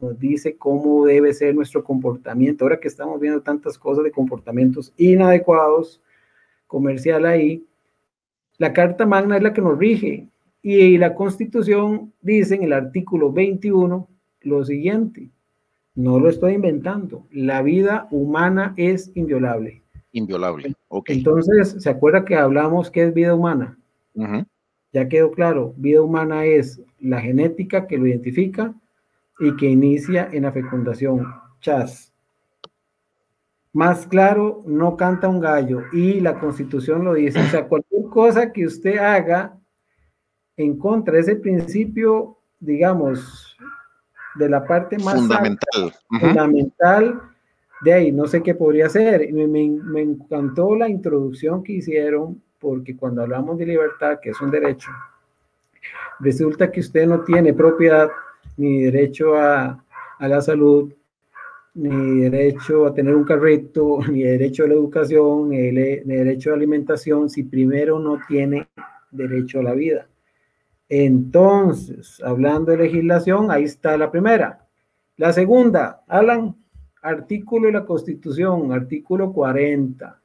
nos dice cómo debe ser nuestro comportamiento, ahora que estamos viendo tantas cosas de comportamientos inadecuados comercial ahí, la Carta Magna es la que nos rige y la Constitución dice en el artículo 21 lo siguiente, no lo estoy inventando. La vida humana es inviolable. Inviolable. Okay. Entonces, ¿se acuerda que hablamos qué es vida humana? Ya quedó claro, vida humana es la genética que lo identifica y que inicia en la fecundación. Chas. Más claro, no canta un gallo y la constitución lo dice. O sea, cualquier cosa que usted haga en contra de ese principio, digamos, de la parte más fundamental, fundamental de ahí, no sé qué podría ser. Me, me, encantó la introducción que hicieron, porque cuando hablamos de libertad, que es un derecho, resulta que usted no tiene propiedad ni derecho a, a la salud, ni derecho a tener un carrito, ni derecho a la educación, ni, derecho a la alimentación, si primero no tiene derecho a la vida. Entonces, hablando de legislación, ahí está la primera. La segunda, Alan, artículo de la Constitución, artículo 40.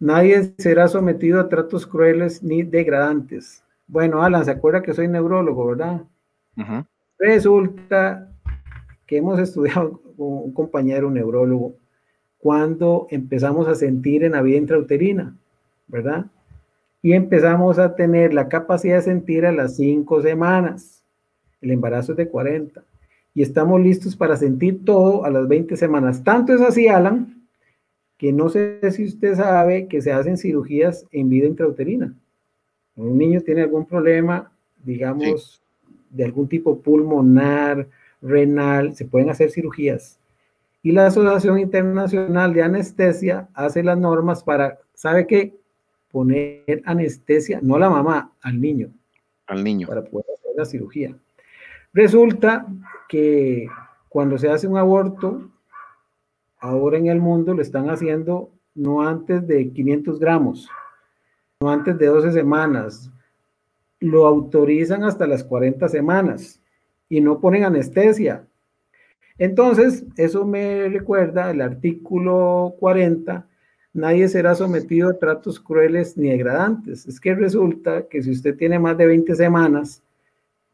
Nadie será sometido a tratos crueles ni degradantes. Bueno, Alan, ¿se acuerda que soy neurólogo, verdad? Resulta que hemos estudiado un compañero neurólogo cuando empezamos a sentir en la vida intrauterina, ¿verdad? y empezamos a tener la capacidad de sentir a las cinco semanas. El embarazo es de 40 y estamos listos para sentir todo a las 20 semanas. Tanto es así, Alan, que no sé si usted sabe que se hacen cirugías en vida intrauterina. Un niño tiene algún problema, digamos, de algún tipo pulmonar, renal, se pueden hacer cirugías. Y la Asociación Internacional de Anestesia hace las normas para, ¿sabe qué? poner anestesia, no a la mamá, al niño. Al niño. Para poder hacer la cirugía. Resulta que cuando se hace un aborto, ahora en el mundo lo están haciendo no antes de 500 gramos, no antes de 12 semanas, lo autorizan hasta las 40 semanas y no ponen anestesia. Entonces, eso me recuerda el artículo 40 nadie será sometido a tratos crueles ni degradantes. Es que resulta que si usted tiene más de 20 semanas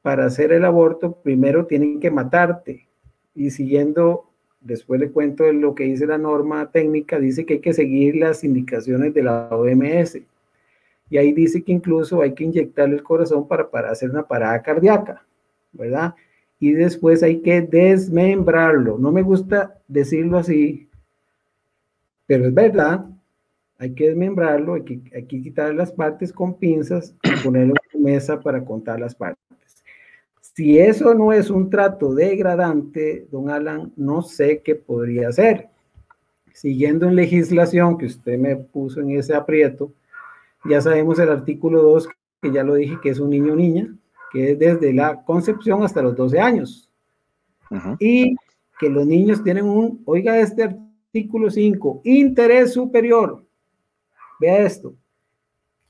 para hacer el aborto, primero tienen que matarte y siguiendo después le cuento lo que dice la norma técnica, dice que hay que seguir las indicaciones de la OMS. Y ahí dice que incluso hay que inyectarle el corazón para, para hacer una parada cardíaca, ¿verdad? Y después hay que desmembrarlo. No me gusta decirlo así, pero es verdad. Hay que desmembrarlo, hay que, hay que quitar las partes con pinzas y ponerlo en mesa para contar las partes. Si eso no es un trato degradante, don Alan, no sé qué podría ser. Siguiendo en legislación que usted me puso en ese aprieto, ya sabemos el artículo 2, que ya lo dije, que es un niño o niña, que es desde la concepción hasta los 12 años. Y que los niños tienen un, oiga este artículo 5, interés superior. Vea esto,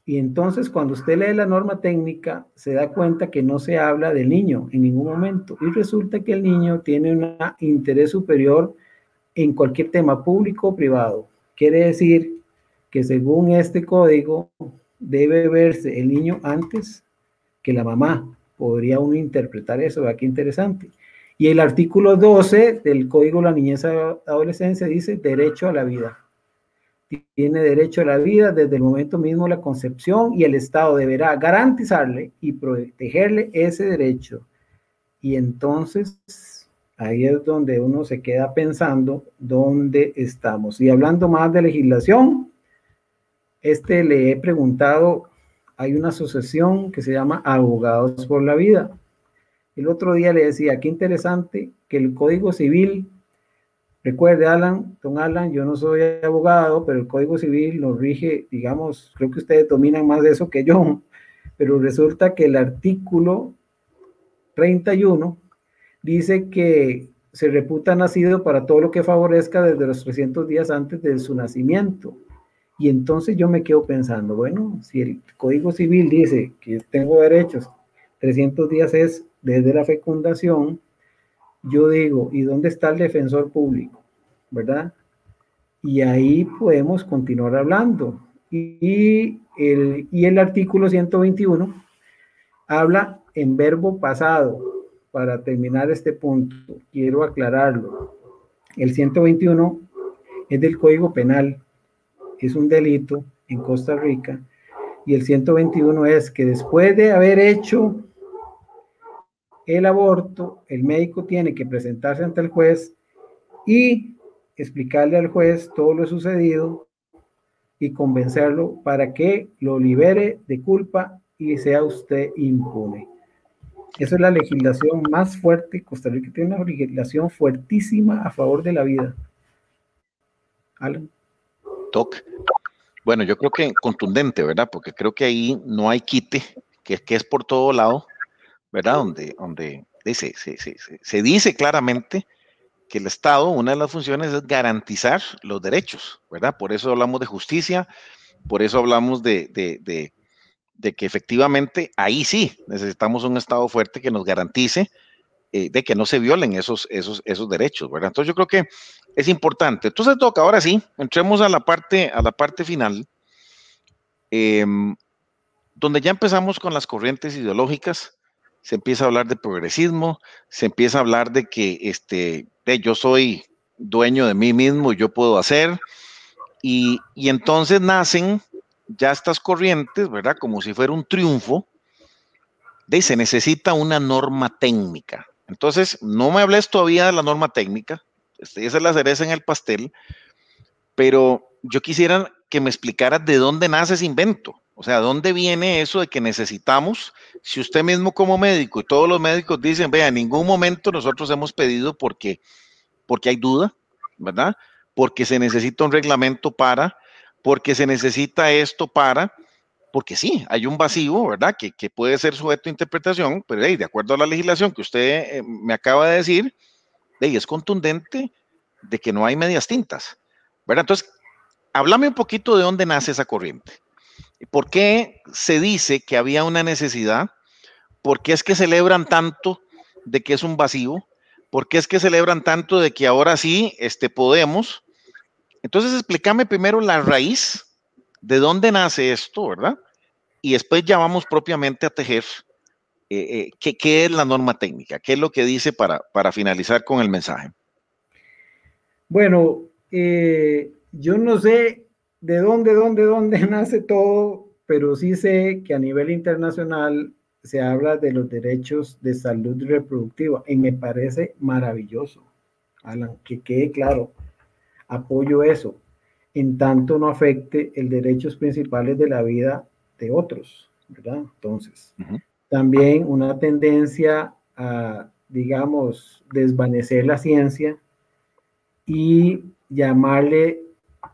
y entonces cuando usted lee la norma técnica, se da cuenta que no se habla del niño en ningún momento. Y resulta que el niño tiene un interés superior en cualquier tema público o privado. Quiere decir que según este código debe verse el niño antes que la mamá. Podría uno interpretar eso, vea qué interesante. Y el artículo 12 del Código de la Niñez y Adolescencia dice derecho a la vida tiene derecho a la vida desde el momento mismo de la concepción y el Estado deberá garantizarle y protegerle ese derecho. Y entonces ahí es donde uno se queda pensando dónde estamos. Y hablando más de legislación, este le he preguntado, hay una asociación que se llama Abogados por la Vida. El otro día le decía, qué interesante que el Código Civil Recuerde, Alan, don Alan, yo no soy abogado, pero el Código Civil nos rige, digamos, creo que ustedes dominan más de eso que yo, pero resulta que el artículo 31 dice que se reputa nacido para todo lo que favorezca desde los 300 días antes de su nacimiento. Y entonces yo me quedo pensando, bueno, si el Código Civil dice que tengo derechos, 300 días es desde la fecundación, yo digo, ¿y dónde está el defensor público? ¿Verdad? Y ahí podemos continuar hablando. Y el, y el artículo 121 habla en verbo pasado. Para terminar este punto, quiero aclararlo. El 121 es del Código Penal, es un delito en Costa Rica, y el 121 es que después de haber hecho el aborto, el médico tiene que presentarse ante el juez y explicarle al juez todo lo sucedido y convencerlo para que lo libere de culpa y sea usted impune. Esa es la legislación más fuerte. Costa Rica tiene una legislación fuertísima a favor de la vida. Alan. Bueno, yo creo que contundente, ¿verdad? Porque creo que ahí no hay quite, que, que es por todo lado ¿verdad? Donde, donde dice, se, se, dice claramente que el Estado, una de las funciones es garantizar los derechos, ¿verdad? Por eso hablamos de justicia, por eso hablamos de, de, de, que efectivamente ahí sí necesitamos un Estado fuerte que nos garantice eh, de que no se violen esos, esos, esos derechos, ¿verdad? Entonces yo creo que es importante. Entonces toca, ahora sí, entremos a la parte, a la parte final, em, donde ya empezamos con las corrientes ideológicas se empieza a hablar de progresismo, se empieza a hablar de que este, yo soy dueño de mí mismo, yo puedo hacer, y, entonces nacen ya estas corrientes, ¿verdad? Como si fuera un triunfo, de se necesita una norma técnica. Entonces, no me hables todavía de la norma técnica, este, esa es la cereza en el pastel, pero yo quisiera que me explicaras de dónde nace ese invento. O sea, ¿dónde viene eso de que necesitamos? Si usted mismo como médico y todos los médicos dicen, vea, en ningún momento nosotros hemos pedido porque, porque hay duda, ¿verdad? Porque se necesita un reglamento para, porque se necesita esto para, porque sí, hay un vacío, ¿verdad? Que, puede ser sujeto a interpretación, pero de acuerdo a la legislación que usted eh, me acaba de decir, es contundente de que no hay medias tintas, ¿verdad? Entonces, háblame un poquito de dónde nace esa corriente. ¿Por qué se dice que había una necesidad? ¿Por qué es que celebran tanto de que es un vacío? ¿Por qué es que celebran tanto de que ahora sí este, podemos? Entonces, explícame primero la raíz, de dónde nace esto, ¿verdad? Y después ya vamos propiamente a tejer eh, eh, ¿qué, es la norma técnica, qué es lo que dice para, para finalizar con el mensaje. Bueno, eh, yo no sé de dónde, dónde, dónde nace todo, pero sí sé que a nivel internacional se habla de los derechos de salud reproductiva y me parece maravilloso, Alan, que quede claro, apoyo eso, en tanto no afecte el derechos principales de la vida de otros, ¿verdad? Entonces, también una tendencia a, digamos, desvanecer la ciencia y llamarle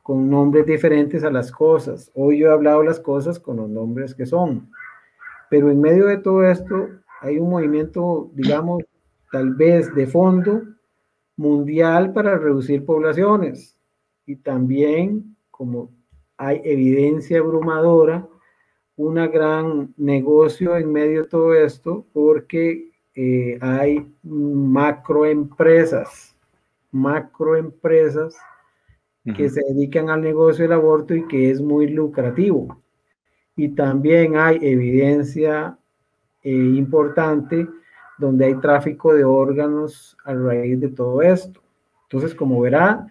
con nombres diferentes a las cosas. Hoy yo he hablado las cosas con los nombres que son. Pero en medio de todo esto hay un movimiento, digamos, tal vez de fondo mundial para reducir poblaciones. Y también, como hay evidencia abrumadora, una gran negocio en medio de todo esto porque eh, hay macroempresas macroempresas que se dedican al negocio del aborto y que es muy lucrativo. Y también hay evidencia eh, importante donde hay tráfico de órganos a raíz de todo esto. Entonces, como verá,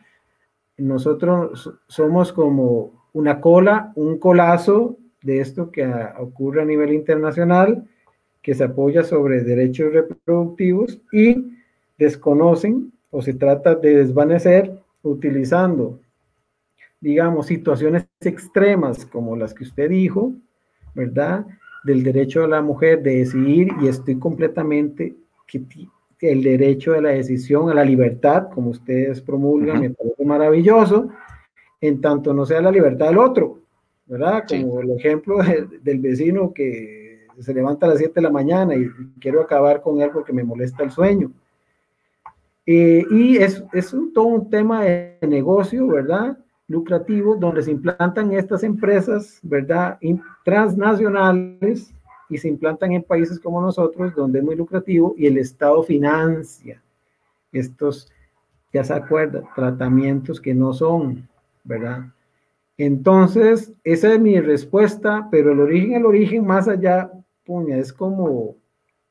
nosotros somos como una cola, un colazo de esto que ocurre a nivel internacional, que se apoya sobre derechos reproductivos y desconocen o se trata de desvanecer utilizando, digamos, situaciones extremas como las que usted dijo, ¿verdad? Del derecho de la mujer de decidir y estoy completamente que el derecho de la decisión a la libertad, como ustedes promulgan, me parece maravilloso, en tanto no sea la libertad del otro, ¿verdad? Como el ejemplo del vecino que se levanta a las 7 de la mañana y quiero acabar con él porque me molesta el sueño. Eh, y es, es un, todo un tema de negocio, ¿verdad? Lucrativo, donde se implantan estas empresas, ¿verdad? Transnacionales y se implantan en países como nosotros, donde es muy lucrativo y el Estado financia estos, ya se acuerda, tratamientos que no son, ¿verdad? Entonces, esa es mi respuesta, pero el origen, el origen más allá, puña, es como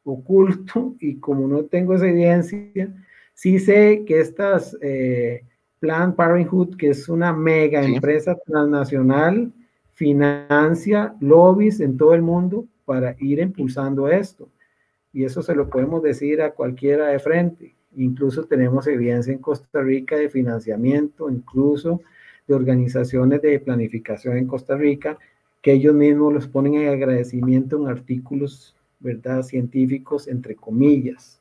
oculto y como no tengo esa evidencia, Sí sé que estas eh, Planned Parenthood, que es una mega empresa transnacional, financia lobbies en todo el mundo para ir impulsando esto. Y eso se lo podemos decir a cualquiera de frente. Incluso tenemos evidencia en Costa Rica de financiamiento, incluso de organizaciones de planificación en Costa Rica, que ellos mismos los ponen en agradecimiento en artículos, ¿verdad?, científicos, entre comillas.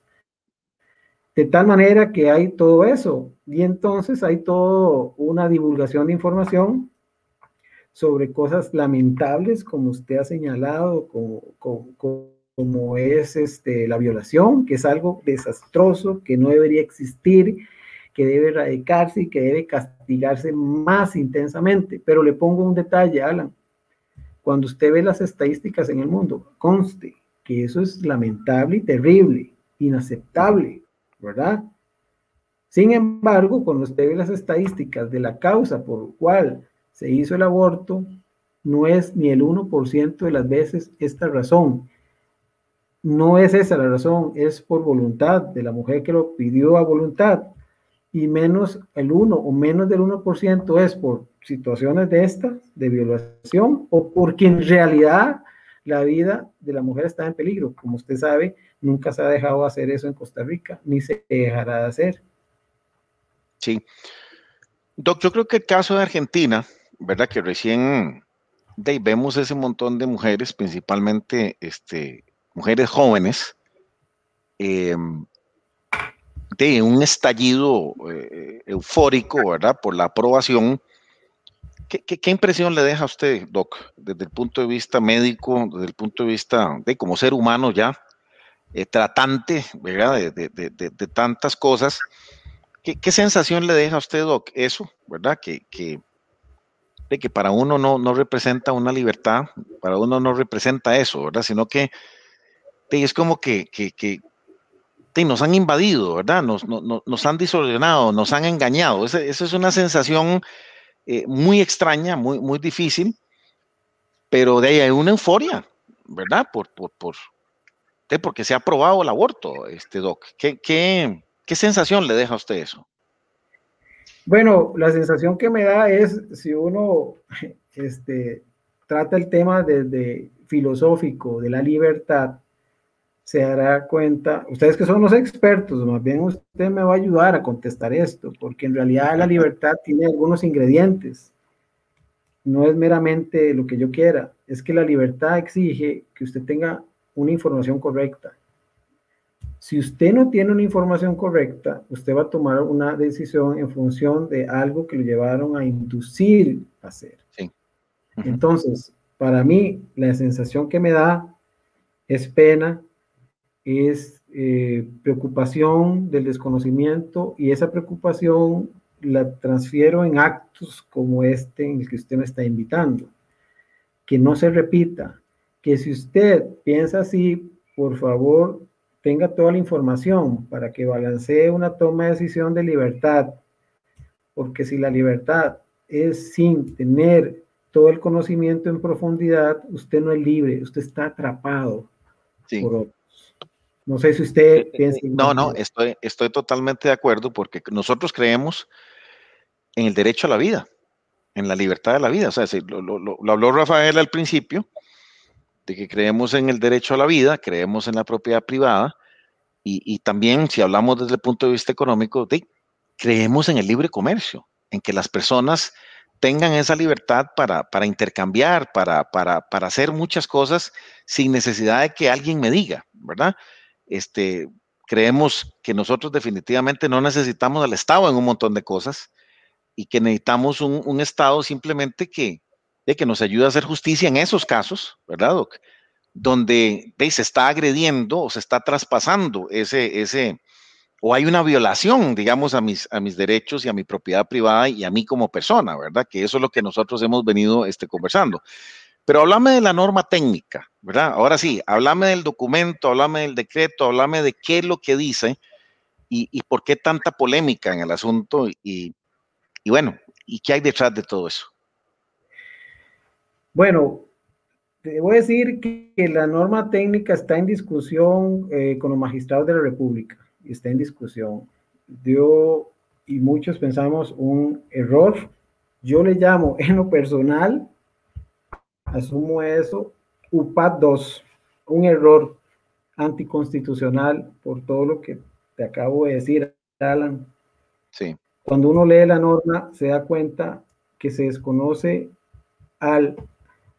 De tal manera que hay todo eso. Y entonces hay toda una divulgación de información sobre cosas lamentables, como usted ha señalado, como, como, es este, la violación, que es algo desastroso, que no debería existir, que debe erradicarse y que debe castigarse más intensamente. Pero le pongo un detalle, Alan. Cuando usted ve las estadísticas en el mundo, conste que eso es lamentable y terrible, inaceptable. ¿verdad? Sin embargo, cuando usted ve las estadísticas de la causa por cual se hizo el aborto, no es ni el 1% de las veces esta razón. No es esa la razón, es por voluntad de la mujer que lo pidió a voluntad. Y menos el 1 o menos del 1% es por situaciones de esta, de violación, o porque en realidad la vida de la mujer está en peligro. Como usted sabe, Nunca se ha dejado hacer eso en Costa Rica, ni se dejará de hacer. Sí. Doc, yo creo que el caso de Argentina, ¿verdad? Que recién vemos ese montón de mujeres, principalmente este, mujeres jóvenes, em, de un estallido eh, eufórico, ¿verdad? Por la aprobación. ¿Qué, ¿Qué, impresión le deja a usted, Doc, desde el punto de vista médico, desde el punto de vista de como ser humano ya, eh, tratante, ¿verdad? De, tantas cosas. ¿Qué, sensación le deja a usted, Doc, eso, ¿verdad? Que, que, de que para uno no, no, representa una libertad, para uno no representa eso, ¿verdad? Sino que es como que, que, nos han invadido, ¿verdad? Nos, nos, han disordenado, nos han engañado. Esa, es una sensación eh, muy extraña, muy, muy difícil, pero de ahí hay una euforia, ¿verdad? Por, por, por, porque se ha aprobado el aborto, este doc. ¿Qué, qué, qué sensación le deja a usted eso? Bueno, la sensación que me da es si uno este, trata el tema desde filosófico de la libertad, se dará cuenta, ustedes que son los expertos, más bien usted me va a ayudar a contestar esto, porque en realidad la libertad tiene algunos ingredientes. No es meramente lo que yo quiera, es que la libertad exige que usted tenga una información correcta. Si usted no tiene una información correcta, usted va a tomar una decisión en función de algo que lo llevaron a inducir a hacer. Entonces, para mí, la sensación que me da es pena, es eh, preocupación del desconocimiento y esa preocupación la transfiero en actos como este en el que usted me está invitando. Que no se repita, que si usted piensa así, por favor, tenga toda la información para que balancee una toma de decisión de libertad. Porque si la libertad es sin tener todo el conocimiento en profundidad, usted no es libre, usted está atrapado por otro. No sé si usted eh, piensa. No, no, estoy, estoy totalmente de acuerdo porque nosotros creemos en el derecho a la vida, en la libertad de la vida. O sea, lo, habló Rafael al principio, de que creemos en el derecho a la vida, creemos en la propiedad privada y, también, si hablamos desde el punto de vista económico, creemos en el libre comercio, en que las personas tengan esa libertad para, para intercambiar, para, para, para hacer muchas cosas sin necesidad de que alguien me diga, ¿verdad? Este, creemos que nosotros definitivamente no necesitamos al Estado en un montón de cosas y que necesitamos un, Estado simplemente que, de que nos ayude a hacer justicia en esos casos, ¿verdad, Doc? Donde se está agrediendo o se está traspasando ese, ese, o hay una violación, digamos, a mis, a mis derechos y a mi propiedad privada y a mí como persona, ¿verdad? Que eso es lo que nosotros hemos venido este, conversando. Pero háblame de la norma técnica, ¿verdad? Ahora sí, háblame del documento, háblame del decreto, háblame de qué es lo que dice y, por qué tanta polémica en el asunto y, bueno, ¿y qué hay detrás de todo eso? Bueno, a decir que, la norma técnica está en discusión eh, con los magistrados de la República, está en discusión. Yo y muchos pensamos un error. Yo le llamo en lo personal asumo eso. UPAD 2, un error anticonstitucional por todo lo que te acabo de decir, Alan. Sí. Cuando uno lee la norma, se da cuenta que se desconoce al,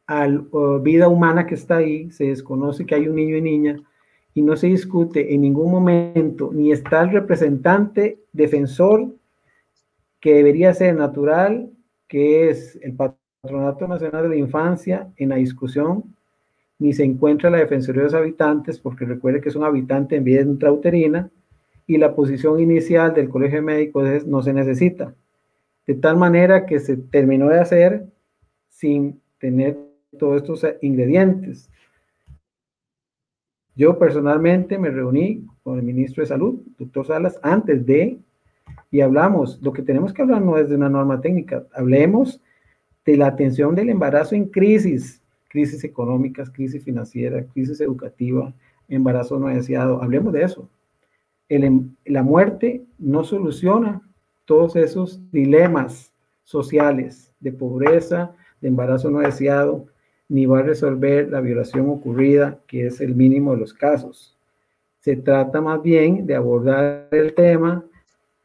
al uh, vida humana que está ahí, se desconoce que hay un niño y niña, y no se discute en ningún momento, ni está el representante defensor que debería ser natural, que es el patrón Patronato Nacional de la Infancia en la discusión, ni se encuentra la Defensoría de los Habitantes, porque recuerde que es un habitante en vía intrauterina, y la posición inicial del Colegio de Médicos es no se necesita. De tal manera que se terminó de hacer sin tener todos estos ingredientes. Yo personalmente me reuní con el ministro de Salud, doctor Salas, antes de, y hablamos, lo que tenemos que hablar no es de una norma técnica, hablemos de la atención del embarazo en crisis, crisis económicas, crisis financiera, crisis educativa, embarazo no deseado. Hablemos de eso. Em, la muerte no soluciona todos esos dilemas sociales de pobreza, de embarazo no deseado, ni va a resolver la violación ocurrida, que es el mínimo de los casos. Se trata más bien de abordar el tema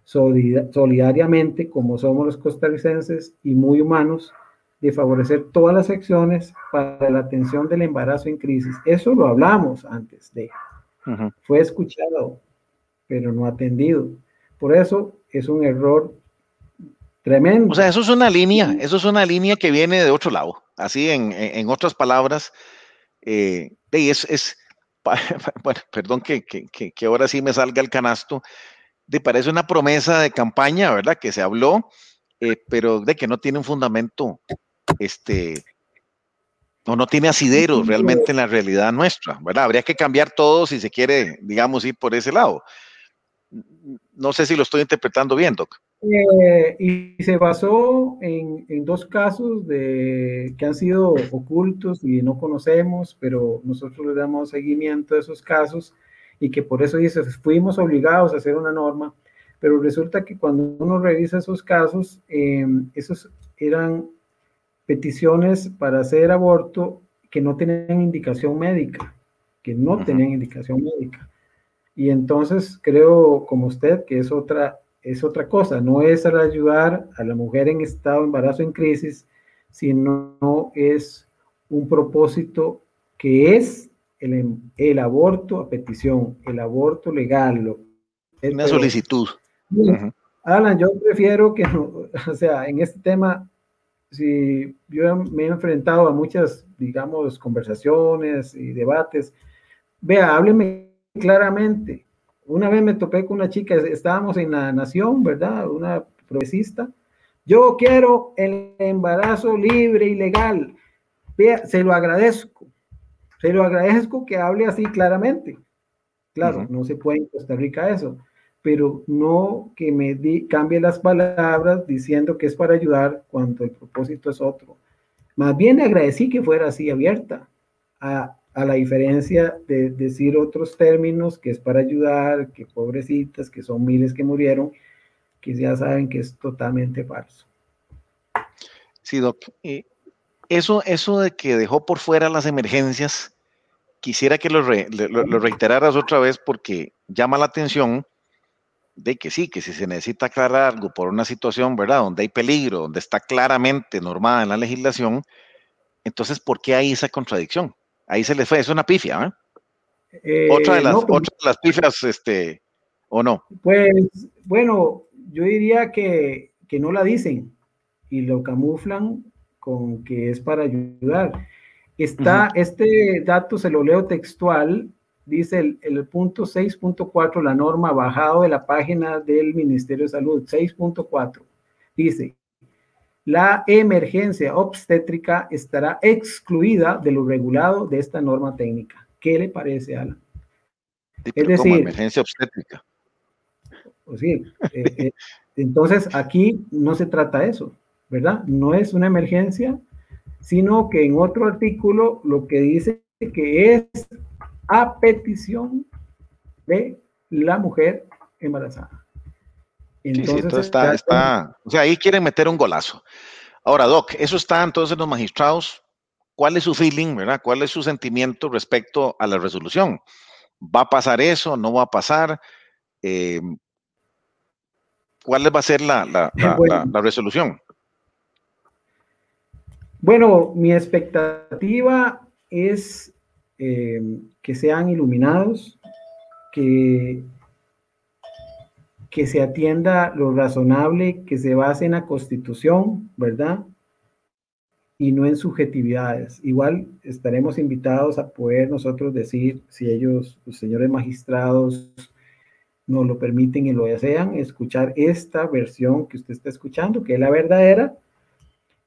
solidariamente, como somos los costarricenses y muy humanos, de favorecer todas las acciones para la atención del embarazo en crisis. Eso lo hablamos antes de. Fue escuchado, pero no atendido. Por eso es un error tremendo. O sea, eso es una línea, eso es una línea que viene de otro lado. Así, en, en otras palabras, eh, es, es bueno, perdón que, que, que, ahora sí me salga el canasto, de parece una promesa de campaña, ¿verdad? Que se habló, eh, pero de que no tiene un fundamento este, no, no tiene asidero realmente en la realidad nuestra, ¿verdad? Habría que cambiar todo si se quiere, digamos, ir por ese lado. No sé si lo estoy interpretando bien, Doc. Eh, y se basó en, dos casos de, que han sido ocultos y no conocemos, pero nosotros le damos seguimiento a esos casos y que por eso dice, fuimos obligados a hacer una norma pero resulta que cuando uno revisa esos casos, em, esos eran peticiones para hacer aborto que no tenían indicación médica, que no tenían indicación médica. Y entonces creo, como usted, que es otra, es otra cosa, no es ayudar a la mujer en estado de embarazo en crisis, sino es un propósito que es el, el aborto a petición, el aborto legal. Una solicitud. Alan, yo prefiero que, o sea, en este tema, si yo me he enfrentado a muchas, digamos, conversaciones y debates, vea, hábleme claramente. Una vez me topé con una chica, estábamos en la Nación, ¿verdad? Una progresista. Yo quiero el embarazo libre y legal. Vea, se lo agradezco. Se lo agradezco que hable así claramente. Claro, no se puede en Costa Rica eso, pero no que me cambie las palabras diciendo que es para ayudar cuando el propósito es otro. Más bien agradecí que fuera así abierta a a la diferencia de decir otros términos que es para ayudar, que pobrecitas, que son miles que murieron, que ya saben que es totalmente falso. Sí, Doc. eso, eso de que dejó por fuera las emergencias, quisiera que lo, lo, reiteraras otra vez porque llama la atención de que sí, que si se necesita aclarar algo por una situación, ¿verdad? Donde hay peligro, donde está claramente normada en la legislación, entonces, ¿por qué hay esa contradicción? Ahí se les fue, es una pifia, ¿eh? otra, de las, pues otra de las pifias, este, ¿o no? Pues, bueno, yo diría que, que no la dicen y lo camuflan con que es para ayudar. Está, este dato se lo leo textual, dice el, el punto 6.4, la norma bajado de la página del Ministerio de Salud, 6.4, dice, la emergencia obstétrica estará excluida de lo regulado de esta norma técnica. ¿Qué le parece, Alan? es decir, emergencia obstétrica. Pues sí, eh, eh, entonces aquí no se trata eso, ¿verdad? No es una emergencia, sino que en otro artículo lo que dice que es a petición de la mujer embarazada. Entonces, está, está, o sea, ahí quieren meter un golazo. Ahora, Doc, eso está entonces los magistrados. ¿Cuál es su feeling, verdad? ¿Cuál es su sentimiento respecto a la resolución? ¿Va a pasar eso? ¿No va a pasar? Eh, ¿Cuál va a ser la, la, resolución? Bueno, mi expectativa es eh, que sean iluminados, que que se atienda lo razonable, que se base en la constitución, ¿verdad? Y no en subjetividades. Igual estaremos invitados a poder nosotros decir, si ellos, los señores magistrados, nos lo permiten y lo desean, escuchar esta versión que usted está escuchando, que es la verdadera.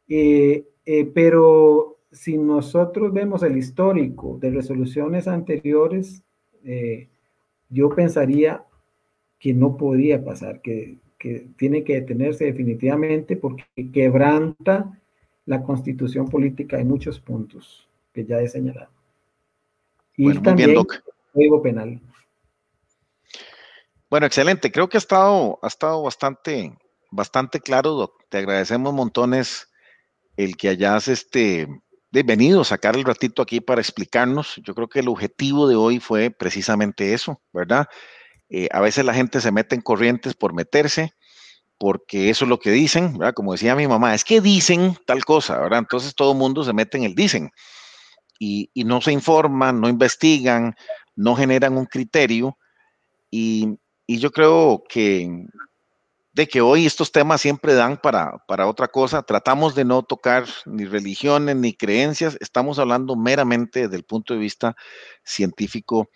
Eh, eh, pero si nosotros vemos el histórico de resoluciones anteriores, eh, yo pensaría que no podía pasar, que, tiene que detenerse definitivamente porque quebranta la constitución política en muchos puntos que ya he señalado. Y también el código penal. Bueno, excelente. Creo que ha estado, ha estado bastante, bastante claro, Doc. Te agradecemos montones el que hayas este, venido a sacar el ratito aquí para explicarnos. Yo creo que el objetivo de hoy fue precisamente eso, ¿verdad? Eh, a veces la gente se mete en corrientes por meterse, porque eso es lo que dicen, ¿verdad? Como decía mi mamá, es que dicen tal cosa, ¿verdad? Entonces todo el mundo se mete en el dicen y, no se informan, no investigan, no generan un criterio y, yo creo que de que hoy estos temas siempre dan para, para, otra cosa. Tratamos de no tocar ni religiones ni creencias, estamos hablando meramente desde el punto de vista científico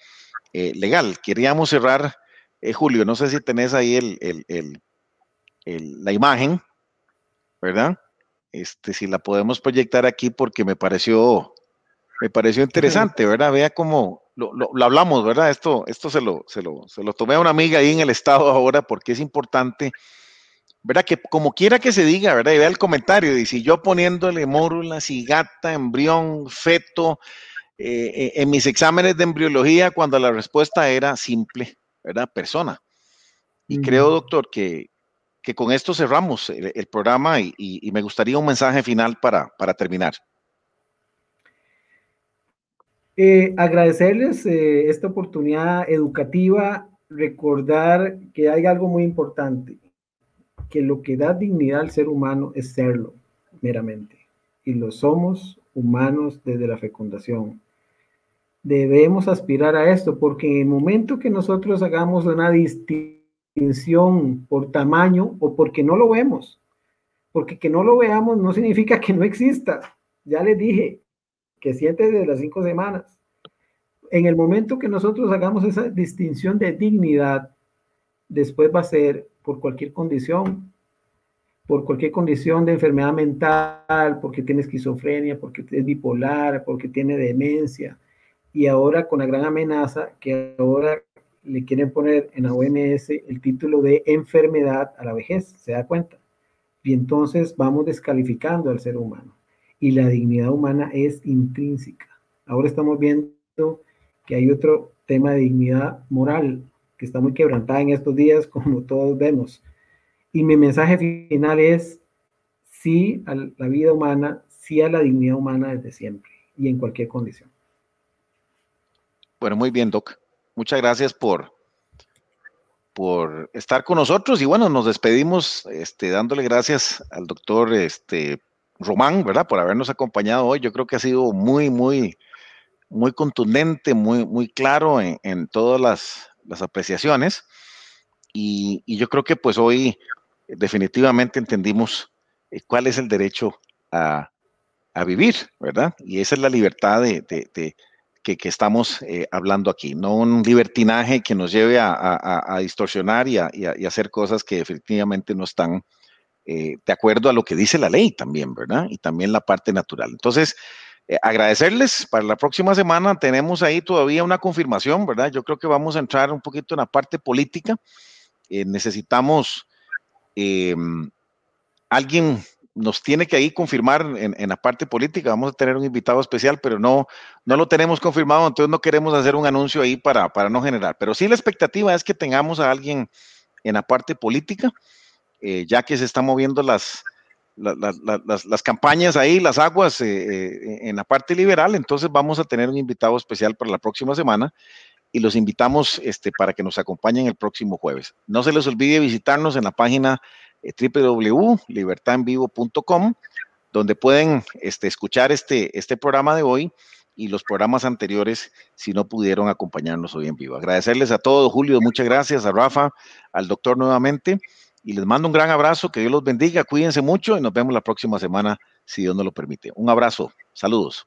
eh, legal. Queríamos cerrar, eh, Julio, no sé si tenés ahí el, la imagen, ¿verdad? Este, si la podemos proyectar aquí porque me pareció, me pareció interesante, ¿verdad? Vea cómo lo, hablamos, ¿verdad? Esto, esto se lo, se lo, se lo tomé a una amiga ahí en el estado ahora porque es importante, ¿verdad? Que como quiera que se diga, ¿verdad? Y vea el comentario, dice yo poniéndole mórula, cigata, embrión, feto, eh, eh, en mis exámenes de embriología cuando la respuesta era simple, ¿verdad? Persona. Y creo, doctor, que, que con esto cerramos el, programa y, me gustaría un mensaje final para, para terminar. Eh, agradecerles eh, esta oportunidad educativa, recordar que hay algo muy importante, que lo que da dignidad al ser humano es serlo meramente, y lo somos humanos desde la fecundación. Debemos aspirar a esto, porque en el momento que nosotros hagamos una distinción por tamaño o porque no lo vemos, porque que no lo veamos no significa que no exista. Ya les dije, que siete de las cinco semanas. En el momento que nosotros hagamos esa distinción de dignidad, después va a ser por cualquier condición, por cualquier condición de enfermedad mental, porque tiene esquizofrenia, porque es bipolar, porque tiene demencia. Y ahora con la gran amenaza que ahora le quieren poner en la OMS el título de enfermedad a la vejez, ¿se da cuenta? Y entonces vamos descalificando al ser humano y la dignidad humana es intrínseca. Ahora estamos viendo que hay otro tema de dignidad moral que está muy quebrantada en estos días, como todos vemos. Y mi mensaje final es sí a la vida humana, sí a la dignidad humana desde siempre y en cualquier condición. Bueno, muy bien, Doc. Muchas gracias por, por estar con nosotros y bueno, nos despedimos este, dándole gracias al doctor este, Román, ¿verdad? Por habernos acompañado hoy. Yo creo que ha sido muy, muy, muy contundente, muy, muy claro en, todas las, apreciaciones. Y, yo creo que pues hoy definitivamente entendimos eh, cuál es el derecho a, vivir, ¿verdad? Y esa es la libertad de, que, estamos eh, hablando aquí, no un libertinaje que nos lleve a, distorsionar y, y, hacer cosas que definitivamente no están eh, de acuerdo a lo que dice la ley también, ¿verdad? Y también la parte natural. Entonces, eh, agradecerles. Para la próxima semana tenemos ahí todavía una confirmación, ¿verdad? Yo creo que vamos a entrar un poquito en la parte política. Eh, necesitamos alguien nos tiene que ahí confirmar en, la parte política. Vamos a tener un invitado especial, pero no, no lo tenemos confirmado, entonces no queremos hacer un anuncio ahí para, para no generar. Pero sí la expectativa es que tengamos a alguien en la parte política. Eh, ya que se están moviendo las, las, campañas ahí, las aguas eh, eh, en la parte liberal, entonces vamos a tener un invitado especial para la próxima semana y los invitamos este, para que nos acompañen el próximo jueves. No se les olvide visitarnos en la página www.libertadenvivo.com, donde pueden este, escuchar este, este programa de hoy y los programas anteriores si no pudieron acompañarnos hoy en vivo. Agradecerles a todos, Julio, muchas gracias, a Rafa, al doctor nuevamente y les mando un gran abrazo, que Dios los bendiga, cuídense mucho y nos vemos la próxima semana, si Dios nos lo permite. Un abrazo, saludos.